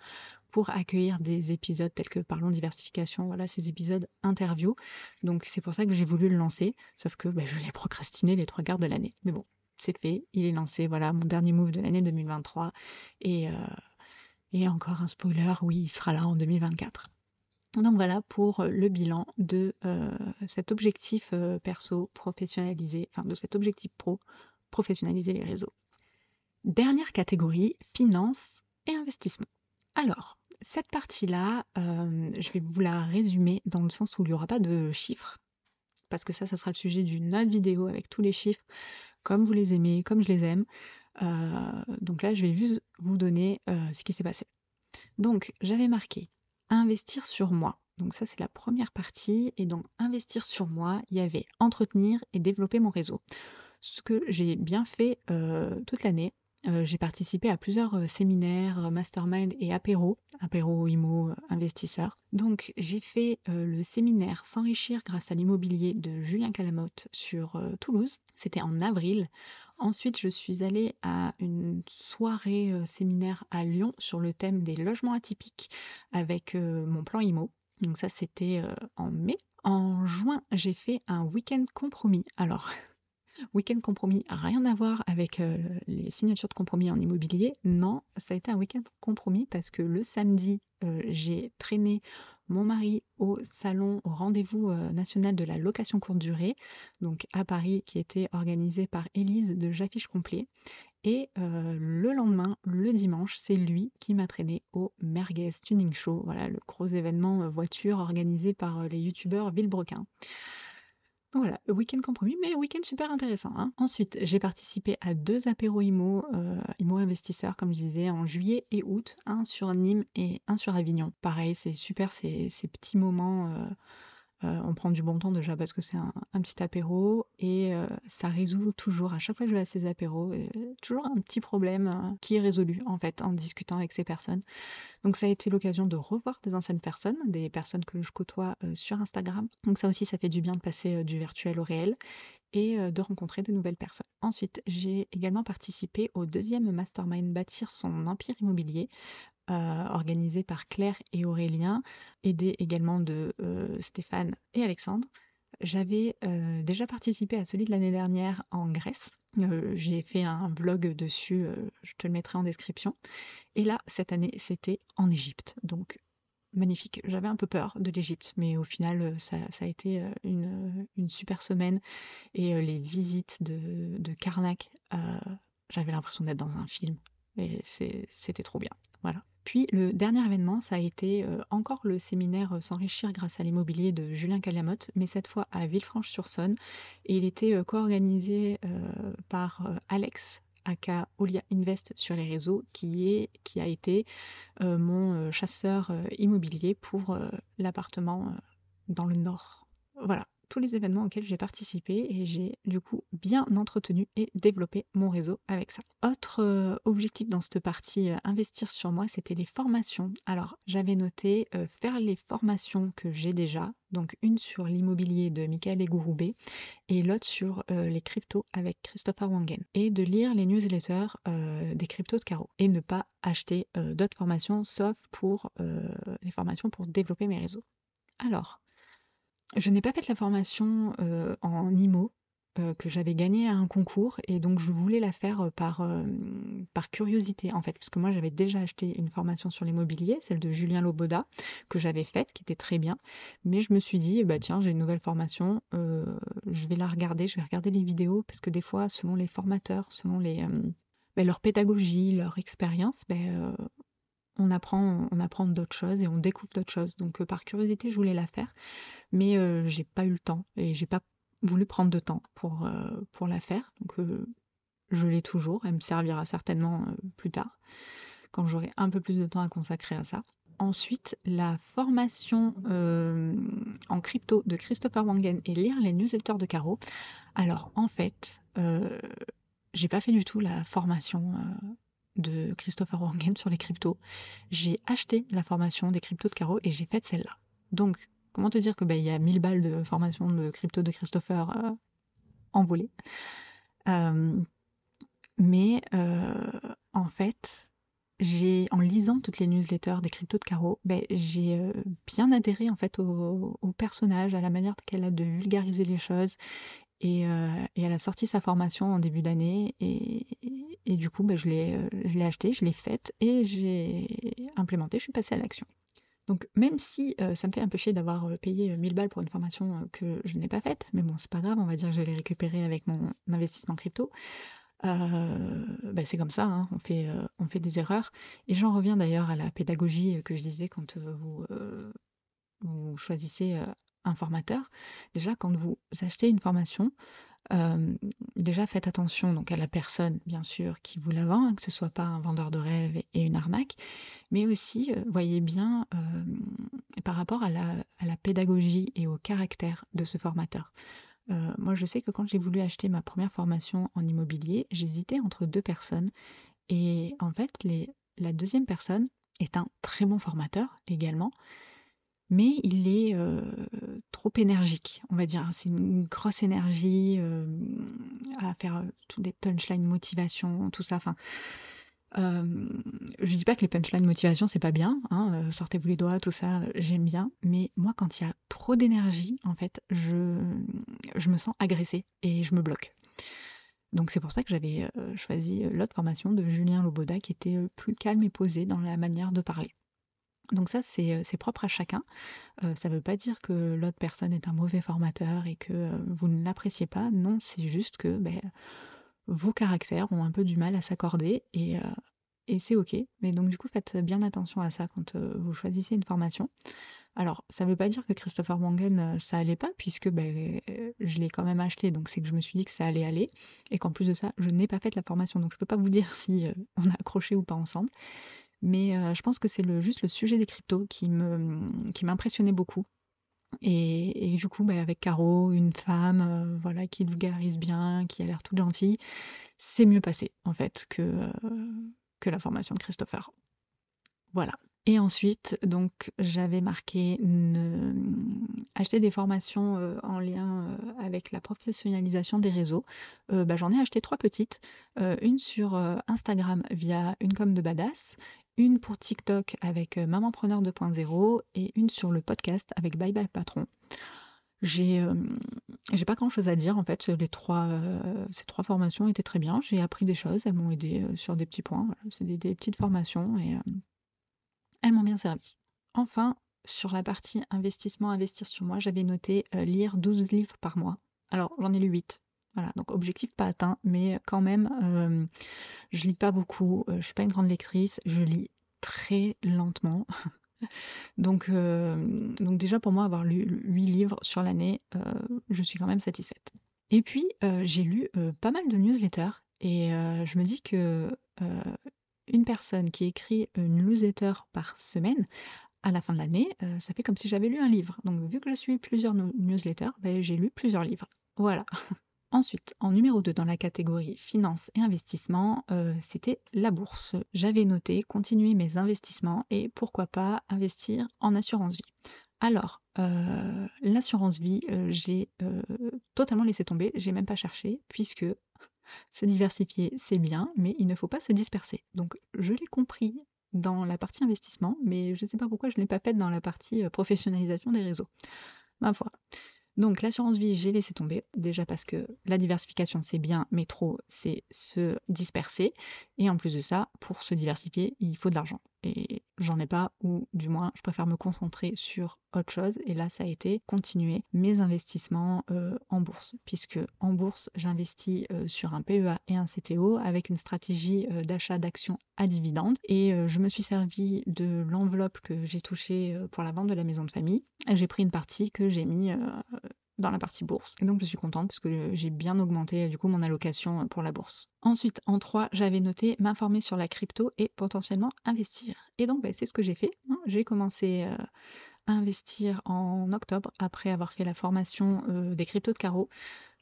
pour accueillir des épisodes tels que Parlons diversification, voilà, ces épisodes interview. Donc c'est pour ça que j'ai voulu le lancer, sauf que bah, je l'ai procrastiné les trois quarts de l'année. Mais bon, c'est fait, il est lancé, voilà, mon dernier move de l'année 2023. Et, euh, et encore un spoiler, oui, il sera là en 2024. Donc voilà pour le bilan de euh, cet objectif euh, perso professionnalisé, enfin de cet objectif pro, professionnaliser les réseaux. Dernière catégorie, finance et investissement. Alors, cette partie-là, euh, je vais vous la résumer dans le sens où il n'y aura pas de chiffres, parce que ça, ça sera le sujet d'une autre vidéo avec tous les chiffres, comme vous les aimez, comme je les aime. Euh, donc là, je vais juste vous donner euh, ce qui s'est passé. Donc, j'avais marqué investir sur moi. Donc ça, c'est la première partie. Et donc, investir sur moi, il y avait entretenir et développer mon réseau. Ce que j'ai bien fait toute l'année. Euh, j'ai participé à plusieurs euh, séminaires, euh, mastermind et apéro, apéro IMO investisseur. Donc j'ai fait le séminaire S'enrichir grâce à l'immobilier de Julien Calamotte sur Toulouse. C'était en avril. Ensuite, je suis allée à une soirée séminaire à Lyon sur le thème des logements atypiques avec mon plan IMO. Donc ça, c'était en mai. En juin, j'ai fait un week-end compromis. Alors, Week-end compromis, rien à voir avec euh, les signatures de compromis en immobilier. Non, ça a été un week-end compromis parce que le samedi, euh, j'ai traîné mon mari au salon, au rendez-vous euh, national de la location courte durée, donc à Paris, qui était organisé par Élise de J'affiche complet. Et le lendemain, le dimanche, c'est lui qui m'a traîné au Merguez Tuning Show, voilà le gros événement voiture organisé par les youtubeurs Villebrequin. Voilà, week-end compromis, mais week-end super intéressant. Hein. Ensuite, j'ai participé à deux apéros IMO, IMO investisseurs, comme je disais, en juillet et août, un sur Nîmes et un sur Avignon. Pareil, c'est super ces, ces petits moments euh, on prend du bon temps déjà parce que c'est un, petit apéro et euh, ça résout toujours, à chaque fois que je vais à ces apéros, euh, toujours un petit problème qui est résolu en fait en discutant avec ces personnes. Donc ça a été l'occasion de revoir des anciennes personnes, des personnes que je côtoie sur Instagram. Donc ça aussi, ça fait du bien de passer du virtuel au réel et de rencontrer de nouvelles personnes. Ensuite, j'ai également participé au deuxième mastermind Bâtir son empire immobilier euh, organisé par Claire et Aurélien, aidé également de euh, Stéphane et Alexandre. J'avais euh, déjà participé à celui de l'année dernière en Grèce. J'ai fait un vlog dessus, je te le mettrai en description. Et là, cette année, c'était en Égypte. Donc, magnifique. J'avais un peu peur de l'Égypte, mais au final, ça, a été une, super semaine. Et les visites de, de Karnak, j'avais l'impression d'être dans un film. Et c'était trop bien. Voilà. Puis le dernier événement, ça a été euh, encore le séminaire euh, S'enrichir grâce à l'immobilier de Julien Caliamotte, mais cette fois à Villefranche-sur-Saône. Et il était euh, co-organisé par Alex, aka Olia Invest sur les réseaux, qui, est, qui a été mon chasseur immobilier pour l'appartement dans le nord. Voilà, tous les événements auxquels j'ai participé et j'ai du coup bien entretenu et développé mon réseau avec ça. Autre euh, objectif dans cette partie euh, investir sur moi, c'était les formations. Alors j'avais noté euh, faire les formations que j'ai déjà, donc une sur l'immobilier de Michael Egouroubé et l'autre sur les cryptos avec Christopher Wangen et de lire les newsletters des cryptos de Caro et ne pas acheter d'autres formations sauf pour les formations pour développer mes réseaux. Alors, je n'ai pas fait la formation euh, en IMO euh, que j'avais gagnée à un concours et donc je voulais la faire euh, par, par curiosité en fait, puisque moi j'avais déjà acheté une formation sur l'immobilier, celle de Julien Loboda, que j'avais faite, qui était très bien, mais je me suis dit, bah tiens, j'ai une nouvelle formation, je vais la regarder, je vais regarder les vidéos, parce que des fois, selon les formateurs, selon les, bah, leur pédagogie, leur expérience, ben, on apprend, on apprend d'autres choses et on découvre d'autres choses. Donc par curiosité, je voulais la faire mais euh, j'ai pas eu le temps et j'ai pas voulu prendre de temps pour, euh, pour la faire. Donc euh, je l'ai toujours, elle me servira certainement plus tard, quand j'aurai un peu plus de temps à consacrer à ça. Ensuite, la formation en crypto de Christopher Wangen et lire les newsletters de Caro. Alors en fait, j'ai pas fait du tout la formation de Christopher Wangen sur les cryptos. J'ai acheté la formation des cryptos de Caro et j'ai fait celle-là. Donc Comment te dire que bah, il y a 1000 balles de formation de crypto de Christopher euh, envolées. Euh, mais euh, en fait, j'ai en lisant toutes les newsletters des cryptos de Caro, ben, j'ai bien adhéré en fait au, personnage, à la manière qu'elle a de vulgariser les choses. Et, elle a sorti sa formation en début d'année et, du coup ben, je l'ai acheté, je l'ai faite et j'ai implémenté, je suis passée à l'action. Donc même si ça me fait un peu chier d'avoir payé 1000 balles pour une formation que je n'ai pas faite, mais bon c'est pas grave, on va dire que je l'ai récupérée avec mon investissement crypto. Bah, c'est comme ça, hein, on, fait, des erreurs. Et j'en reviens d'ailleurs à la pédagogie que je disais quand vous choisissez un formateur. Déjà, quand vous achetez une formation, déjà faites attention donc à la personne bien sûr qui vous la vend, que ce soit pas un vendeur de rêve et une arnaque, mais aussi voyez bien par rapport à la, pédagogie et au caractère de ce formateur. moi je sais que quand j'ai voulu acheter ma première formation en immobilier, j'hésitais entre deux personnes et en fait la deuxième personne est un très bon formateur également, mais il est trop énergique, on va dire. C'est une grosse énergie à faire tous des punchlines motivation, tout ça. Enfin, je dis pas que les punchlines motivation c'est pas bien, hein, sortez-vous les doigts, tout ça, j'aime bien. Mais moi, quand il y a trop d'énergie, en fait, je, je me sens agressée et je me bloque. Donc c'est pour ça que j'avais choisi l'autre formation de Julien Loboda qui était plus calme et posé dans la manière de parler. Donc ça, c'est propre à chacun. ça ne veut pas dire que l'autre personne est un mauvais formateur et que vous ne l'appréciez pas. Non, c'est juste que ben, vos caractères ont un peu du mal à s'accorder et, et c'est ok. Mais donc du coup, faites bien attention à ça quand vous choisissez une formation. Alors, ça ne veut pas dire que Christopher Wangen, ça allait pas, puisque ben, je l'ai quand même acheté, donc c'est que je me suis dit que ça allait aller, et qu'en plus de ça, je n'ai pas fait la formation, donc je ne peux pas vous dire si on a accroché ou pas ensemble. Mais je pense que c'est le, juste le sujet des cryptos qui me qui m'impressionnait beaucoup. Et, du coup, ben, avec Caro, une femme, voilà, qui vulgarise bien, qui a l'air toute gentille, c'est mieux passé en fait que que la formation de Christopher. Voilà. Et ensuite, donc, j'avais marqué acheter des formations euh, en lien euh, avec la professionnalisation des réseaux. Euh, bah, j'en ai acheté trois petites. une sur Instagram via une com de badass, une pour TikTok avec Mamanpreneur 2.0 et une sur le podcast avec Bye Bye Patron. J'ai j'ai pas grand chose à dire en fait. Les trois, ces trois formations étaient très bien. J'ai appris des choses, elles m'ont aidé sur des petits points. C'est des, des, petites formations et elles m'ont bien servi. Enfin, sur la partie investissement, investir sur moi, j'avais noté euh, lire 12 livres par mois. Alors, j'en ai lu 8. Voilà, donc objectif pas atteint, mais quand même, euh, je lis pas beaucoup, euh, je suis pas une grande lectrice, je lis très lentement. donc, donc déjà pour moi, avoir lu 8 livres sur l'année, je suis quand même satisfaite. Et puis, j'ai lu pas mal de newsletters et je me dis que une personne qui écrit une newsletter par semaine, à la fin de l'année, euh, ça fait comme si j'avais lu un livre. Donc vu que je suis plusieurs newsletters, ben, j'ai lu plusieurs livres. Voilà. Ensuite, en numéro 2 dans la catégorie finance et investissement, euh, c'était la bourse. J'avais noté continuer mes investissements et pourquoi pas investir en assurance vie. Alors, euh, l'assurance vie, j'ai totalement laissé tomber, j'ai même pas cherché, puisque se diversifier, c'est bien, mais il ne faut pas se disperser. Donc je l'ai compris dans la partie investissement, mais je ne sais pas pourquoi je ne l'ai pas fait dans la partie euh, professionnalisation des réseaux. Ma foi. Donc l'assurance vie, j'ai laissé tomber, déjà parce que la diversification c'est bien, mais trop c'est se disperser. Et en plus de ça, pour se diversifier, il faut de l'argent. Et j'en ai pas, ou du moins je préfère me concentrer sur autre chose. Et là, ça a été continuer mes investissements euh, en bourse, puisque en bourse, j'investis euh, sur un PEA et un CTO avec une stratégie euh, d'achat d'actions à dividendes. Et je me suis servi de l'enveloppe que j'ai touchée pour la vente de la maison de famille. J'ai pris une partie que j'ai mis dans la partie bourse. Et donc je suis contente parce que j'ai bien augmenté du coup mon allocation pour la bourse. Ensuite, en 3, j'avais noté m'informer sur la crypto et potentiellement investir. Et donc bah, c'est ce que j'ai fait. Hein. J'ai commencé à investir en octobre après avoir fait la formation des cryptos de carreau.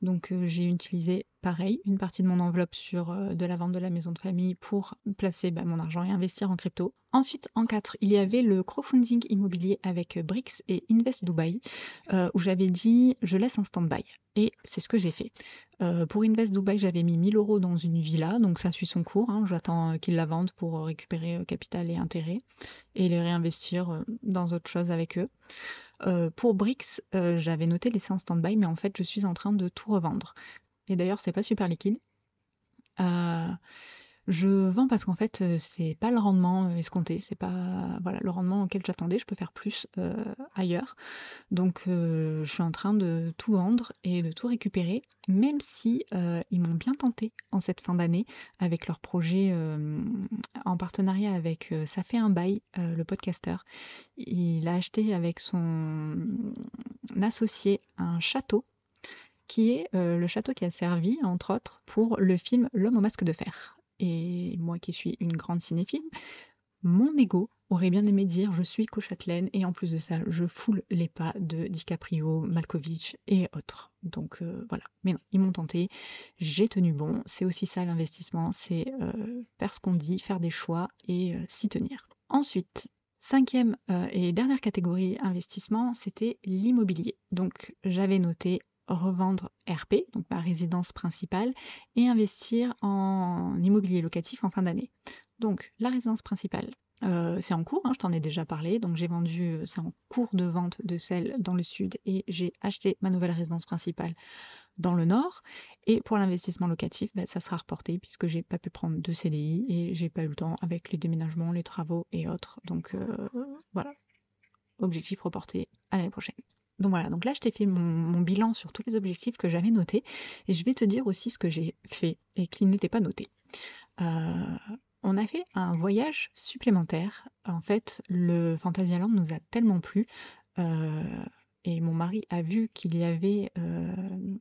Donc j'ai utilisé pareil une partie de mon enveloppe sur de la vente de la maison de famille pour placer bah, mon argent et investir en crypto. Ensuite en 4, il y avait le crowdfunding immobilier avec Brix et Invest Dubai où j'avais dit je laisse en stand-by. Et c'est ce que j'ai fait. pour Invest Dubai, j'avais mis 1000 euros dans une villa, donc ça suit son cours. Hein. J'attends qu'ils la vendent pour récupérer capital et intérêt et les réinvestir dans autre chose avec eux. Euh, pour Brix, euh, j'avais noté laisser en stand-by, mais en fait, je suis en train de tout revendre. Et d'ailleurs, c'est pas super liquide. Euh, je vends parce qu'en fait, euh, c'est pas le rendement euh, escompté, c'est pas voilà, le rendement auquel j'attendais, je peux faire plus ailleurs. Donc je suis en train de tout vendre et de tout récupérer, même si ils m'ont bien tenté en cette fin d'année avec leur projet en partenariat avec Ça fait un bail, le podcaster. Il a acheté avec son associé un château qui est le château qui a servi, entre autres, pour le film L'homme au masque de fer et moi qui suis une grande cinéphile, mon ego aurait bien aimé dire je suis co-châtelaine et en plus de ça, je foule les pas de DiCaprio, Malkovich et autres. Donc euh, voilà. Mais non, ils m'ont tenté, j'ai tenu bon. C'est aussi ça l'investissement, c'est euh, faire ce qu'on dit, faire des choix et euh, s'y tenir. Ensuite, cinquième et dernière catégorie investissement, c'était l'immobilier. Donc j'avais noté revendre RP, donc ma résidence principale, et investir en immobilier locatif en fin d'année. Donc la résidence principale, euh, c'est en cours, hein, je t'en ai déjà parlé, donc j'ai vendu, euh, c'est en cours de vente de celle dans le sud et j'ai acheté ma nouvelle résidence principale dans le nord. Et pour l'investissement locatif, bah, ça sera reporté puisque j'ai pas pu prendre de CDI et j'ai pas eu le temps avec les déménagements, les travaux et autres. Donc euh, voilà, objectif reporté à l'année prochaine. Donc voilà, donc là je t'ai fait mon, bilan sur tous les objectifs que j'avais notés et je vais te dire aussi ce que j'ai fait et qui n'était pas noté. Euh, on a fait un voyage supplémentaire. En fait, le Fantasyland nous a tellement plu euh, et mon mari a vu qu'il y avait euh,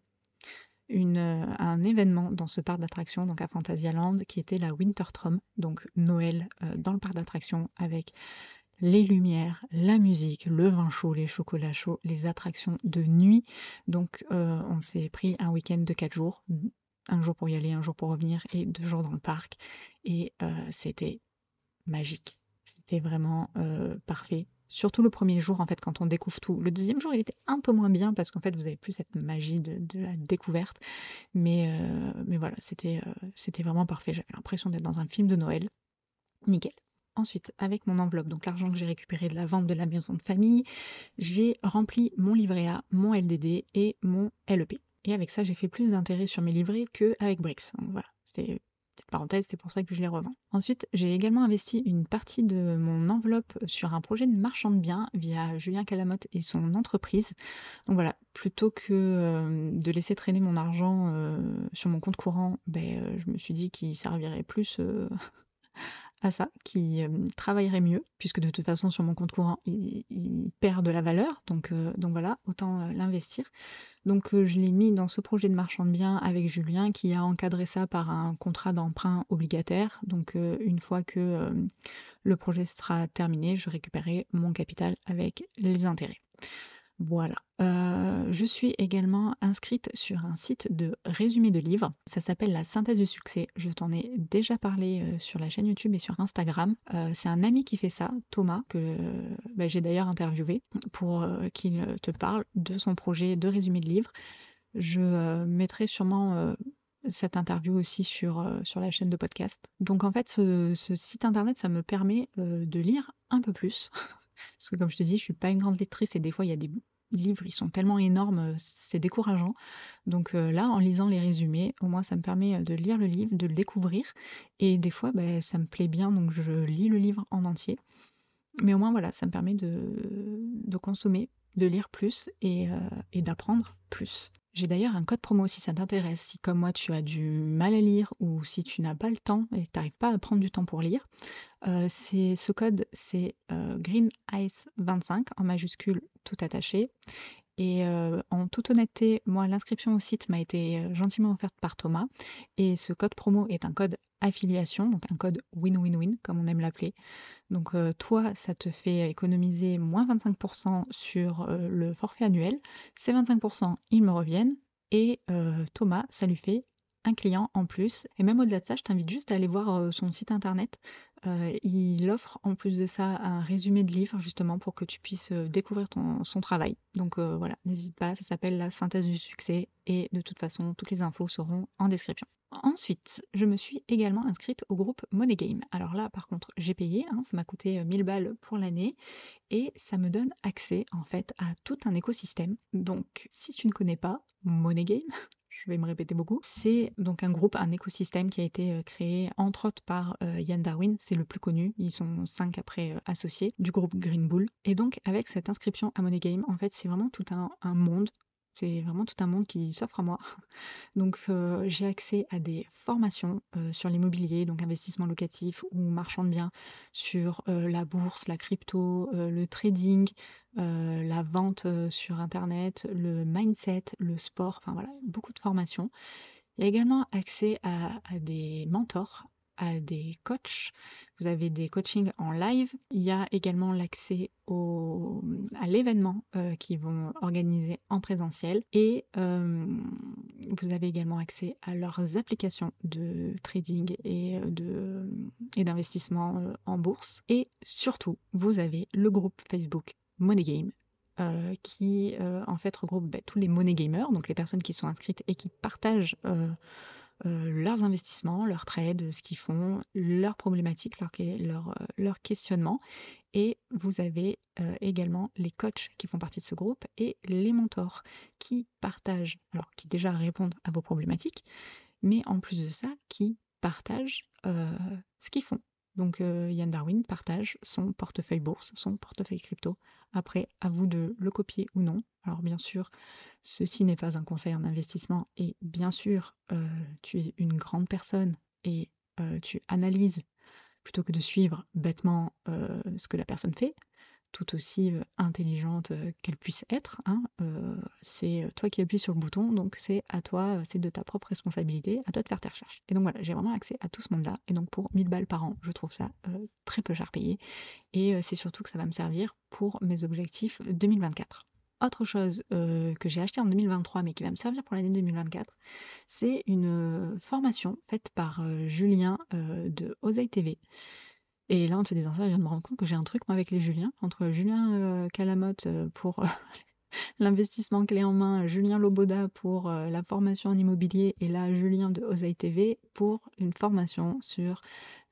un événement dans ce parc d'attractions, donc à Fantasyland, qui était la Wintertrom, donc Noël dans le parc d'attractions avec les lumières, la musique, le vin chaud, les chocolats chauds, les attractions de nuit. Donc euh, on s'est pris un week-end de quatre jours, un jour pour y aller, un jour pour revenir et deux jours dans le parc. Et euh, c'était magique. C'était vraiment euh, parfait. Surtout le premier jour, en fait, quand on découvre tout. Le deuxième jour, il était un peu moins bien parce qu'en fait, vous avez plus cette magie de, la découverte. Mais, mais voilà, c'était c'était vraiment parfait. J'avais l'impression d'être dans un film de Noël. Nickel. Ensuite, avec mon enveloppe, donc l'argent que j'ai récupéré de la vente de la maison de famille, j'ai rempli mon livret A, mon LDD et mon LEP. Et avec ça, j'ai fait plus d'intérêt sur mes livrets qu'avec Brix. Donc voilà, c'est petite parenthèse, c'est pour ça que je les revends. Ensuite, j'ai également investi une partie de mon enveloppe sur un projet de marchand de biens via Julien Calamotte et son entreprise. Donc voilà, plutôt que euh, de laisser traîner mon argent euh, sur mon compte courant, ben, euh, je me suis dit qu'il servirait plus à ça, qui euh, travaillerait mieux, puisque de toute façon sur mon compte courant, il, perd de la valeur, donc, euh, donc voilà, autant euh, l'investir. Donc je l'ai mis dans ce projet de marchand de biens avec Julien, qui a encadré ça par un contrat d'emprunt obligataire. Donc une fois que le projet sera terminé, je récupérerai mon capital avec les intérêts. Voilà. Euh, je suis également inscrite sur un site de résumé de livres. Ça s'appelle la synthèse du succès. Je t'en ai déjà parlé euh, sur la chaîne YouTube et sur Instagram. Euh, c'est un ami qui fait ça, Thomas, que bah, j'ai d'ailleurs interviewé pour qu'il te parle de son projet de résumé de livres. Je mettrai sûrement cette interview aussi sur, la chaîne de podcast. Donc en fait, ce, site internet, ça me permet de lire un peu plus. Parce que comme je te dis, je suis pas une grande lectrice et des fois il y a des livres, ils sont tellement énormes, euh, c'est décourageant. Donc euh, là, en lisant les résumés, au moins ça me permet euh, de lire le livre, de le découvrir. Et des fois, ben, ça me plaît bien, donc je lis le livre en entier. Mais au moins, voilà, ça me permet de, de consommer, de lire plus et d'apprendre plus. J'ai d'ailleurs un code promo si ça t'intéresse. Si comme moi tu as du mal à lire ou si tu n'as pas le temps et que tu n'arrives pas à prendre du temps pour lire, euh, ce code c'est euh, Green Ice 25 en majuscule tout attaché. Et euh, en toute honnêteté, moi l'inscription au site m'a été euh, gentiment offerte par Thomas et ce code promo est un code affiliation, donc un code win-win-win comme on aime l'appeler. Donc euh, toi, ça te fait économiser moins 25% sur euh, le forfait annuel. Ces 25%, ils me reviennent. Et euh, Thomas, ça lui fait un client en plus. Et même au-delà de ça, je t'invite juste à aller voir euh, son site internet. Euh, il offre en plus de ça un résumé de livre justement pour que tu puisses euh, découvrir son travail. Donc voilà, n'hésite pas, ça s'appelle la synthèse du succès et de toute façon, toutes les infos seront en description. Ensuite, je me suis également inscrite au groupe Money Game. Alors là, par contre, j'ai payé, hein, ça m'a coûté euh, 1000 balles pour l'année et ça me donne accès en fait à tout un écosystème. Donc, si tu ne connais pas Money Game, je vais me répéter beaucoup. C'est donc un groupe, un écosystème qui a été euh, créé entre autres par euh, Yann Darwin, c'est le plus connu, ils sont cinq après euh, associés du groupe Green Bull. Et donc avec cette inscription à Money Game, en fait c'est vraiment tout un, un monde c'est vraiment tout un monde qui s'offre à moi. Donc euh, j'ai accès à des formations euh, sur l'immobilier, donc investissement locatif ou marchand de biens, sur euh, la bourse, la crypto, le trading, la vente sur Internet, le mindset, le sport, enfin voilà, beaucoup de formations. Il y a également accès à des mentors, à des coachs. Vous avez des coachings en live. Il y a également l'accès à l'événement euh, qu'ils vont organiser en présentiel. Et euh, vous avez également accès à leurs applications de trading et euh, de et d'investissement en bourse. Et surtout, vous avez le groupe Facebook Money Game qui en fait regroupe bah, tous les money gamers, donc les personnes qui sont inscrites et qui partagent leurs investissements, leurs trades, ce qu'ils font, leurs problématiques, leurs leur, euh, questionnements. Et vous avez euh, également les coachs qui font partie de ce groupe et les mentors qui partagent, alors qui déjà répondent à vos problématiques, mais en plus de ça, qui partagent euh, ce qu'ils font. Donc euh, Yann Darwin partage son portefeuille bourse, son portefeuille crypto. Après, à vous de le copier ou non. Alors bien sûr, ceci n'est pas un conseil en investissement et bien sûr, euh, tu es une grande personne et euh, tu analyses plutôt que de suivre bêtement ce que la personne fait tout aussi intelligente qu'elle puisse être. Hein, c'est toi qui appuies sur le bouton, donc c'est à toi, c'est de ta propre responsabilité, à toi de faire tes recherches. Et donc voilà, j'ai vraiment accès à tout ce monde-là. Et donc pour 1000 balles par an, je trouve ça très peu cher payé. Et c'est surtout que ça va me servir pour mes objectifs 2024. Autre chose que j'ai acheté en 2023 mais qui va me servir pour l'année 2024, c'est une formation faite par Julien de Oseille TV. Et là, en te disant ça, je viens de me rendre compte que j'ai un truc, moi, avec les Julien, entre Julien euh, Calamotte euh, pour euh, l'investissement clé en main, Julien Loboda pour la formation en immobilier, et là, Julien de Oseille TV pour une formation sur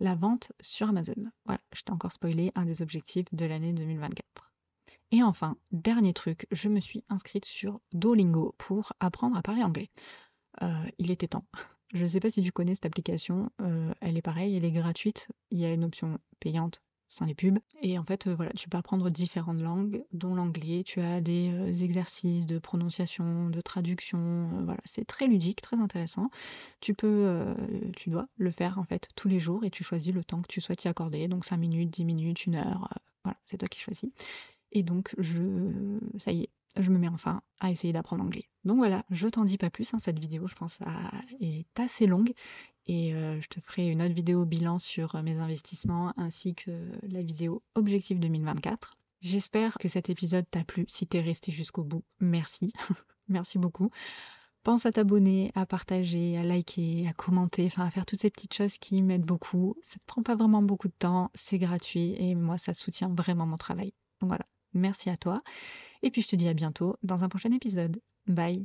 la vente sur Amazon. Voilà, je t'ai encore spoilé un des objectifs de l'année 2024. Et enfin, dernier truc, je me suis inscrite sur Duolingo pour apprendre à parler anglais. il était temps. Je ne sais pas si tu connais cette application, euh, elle est pareille, elle est gratuite. Il y a une option payante sans les pubs. Et en fait, euh, voilà, tu peux apprendre différentes langues, dont l'anglais. Tu as des euh, exercices de prononciation, de traduction. voilà, c'est très ludique, très intéressant. Tu peux, tu dois le faire en fait tous les jours et tu choisis le temps que tu souhaites y accorder. Donc 5 minutes, 10 minutes, 1 heure. voilà, c'est toi qui choisis. Et donc, je, ça y est, je me mets enfin à essayer d'apprendre l'anglais. Donc voilà, je t'en dis pas plus, hein, cette vidéo je pense est assez longue et euh, je te ferai une autre vidéo bilan sur euh, mes investissements ainsi que la vidéo Objectif 2024. J'espère que cet épisode t'a plu. Si t'es resté jusqu'au bout, merci. merci beaucoup. Pense à t'abonner, à partager, à liker, à commenter, enfin à faire toutes ces petites choses qui m'aident beaucoup. Ça ne prend pas vraiment beaucoup de temps, c'est gratuit et moi ça soutient vraiment mon travail. Donc voilà, merci à toi. Et puis je te dis à bientôt dans un prochain épisode. Bye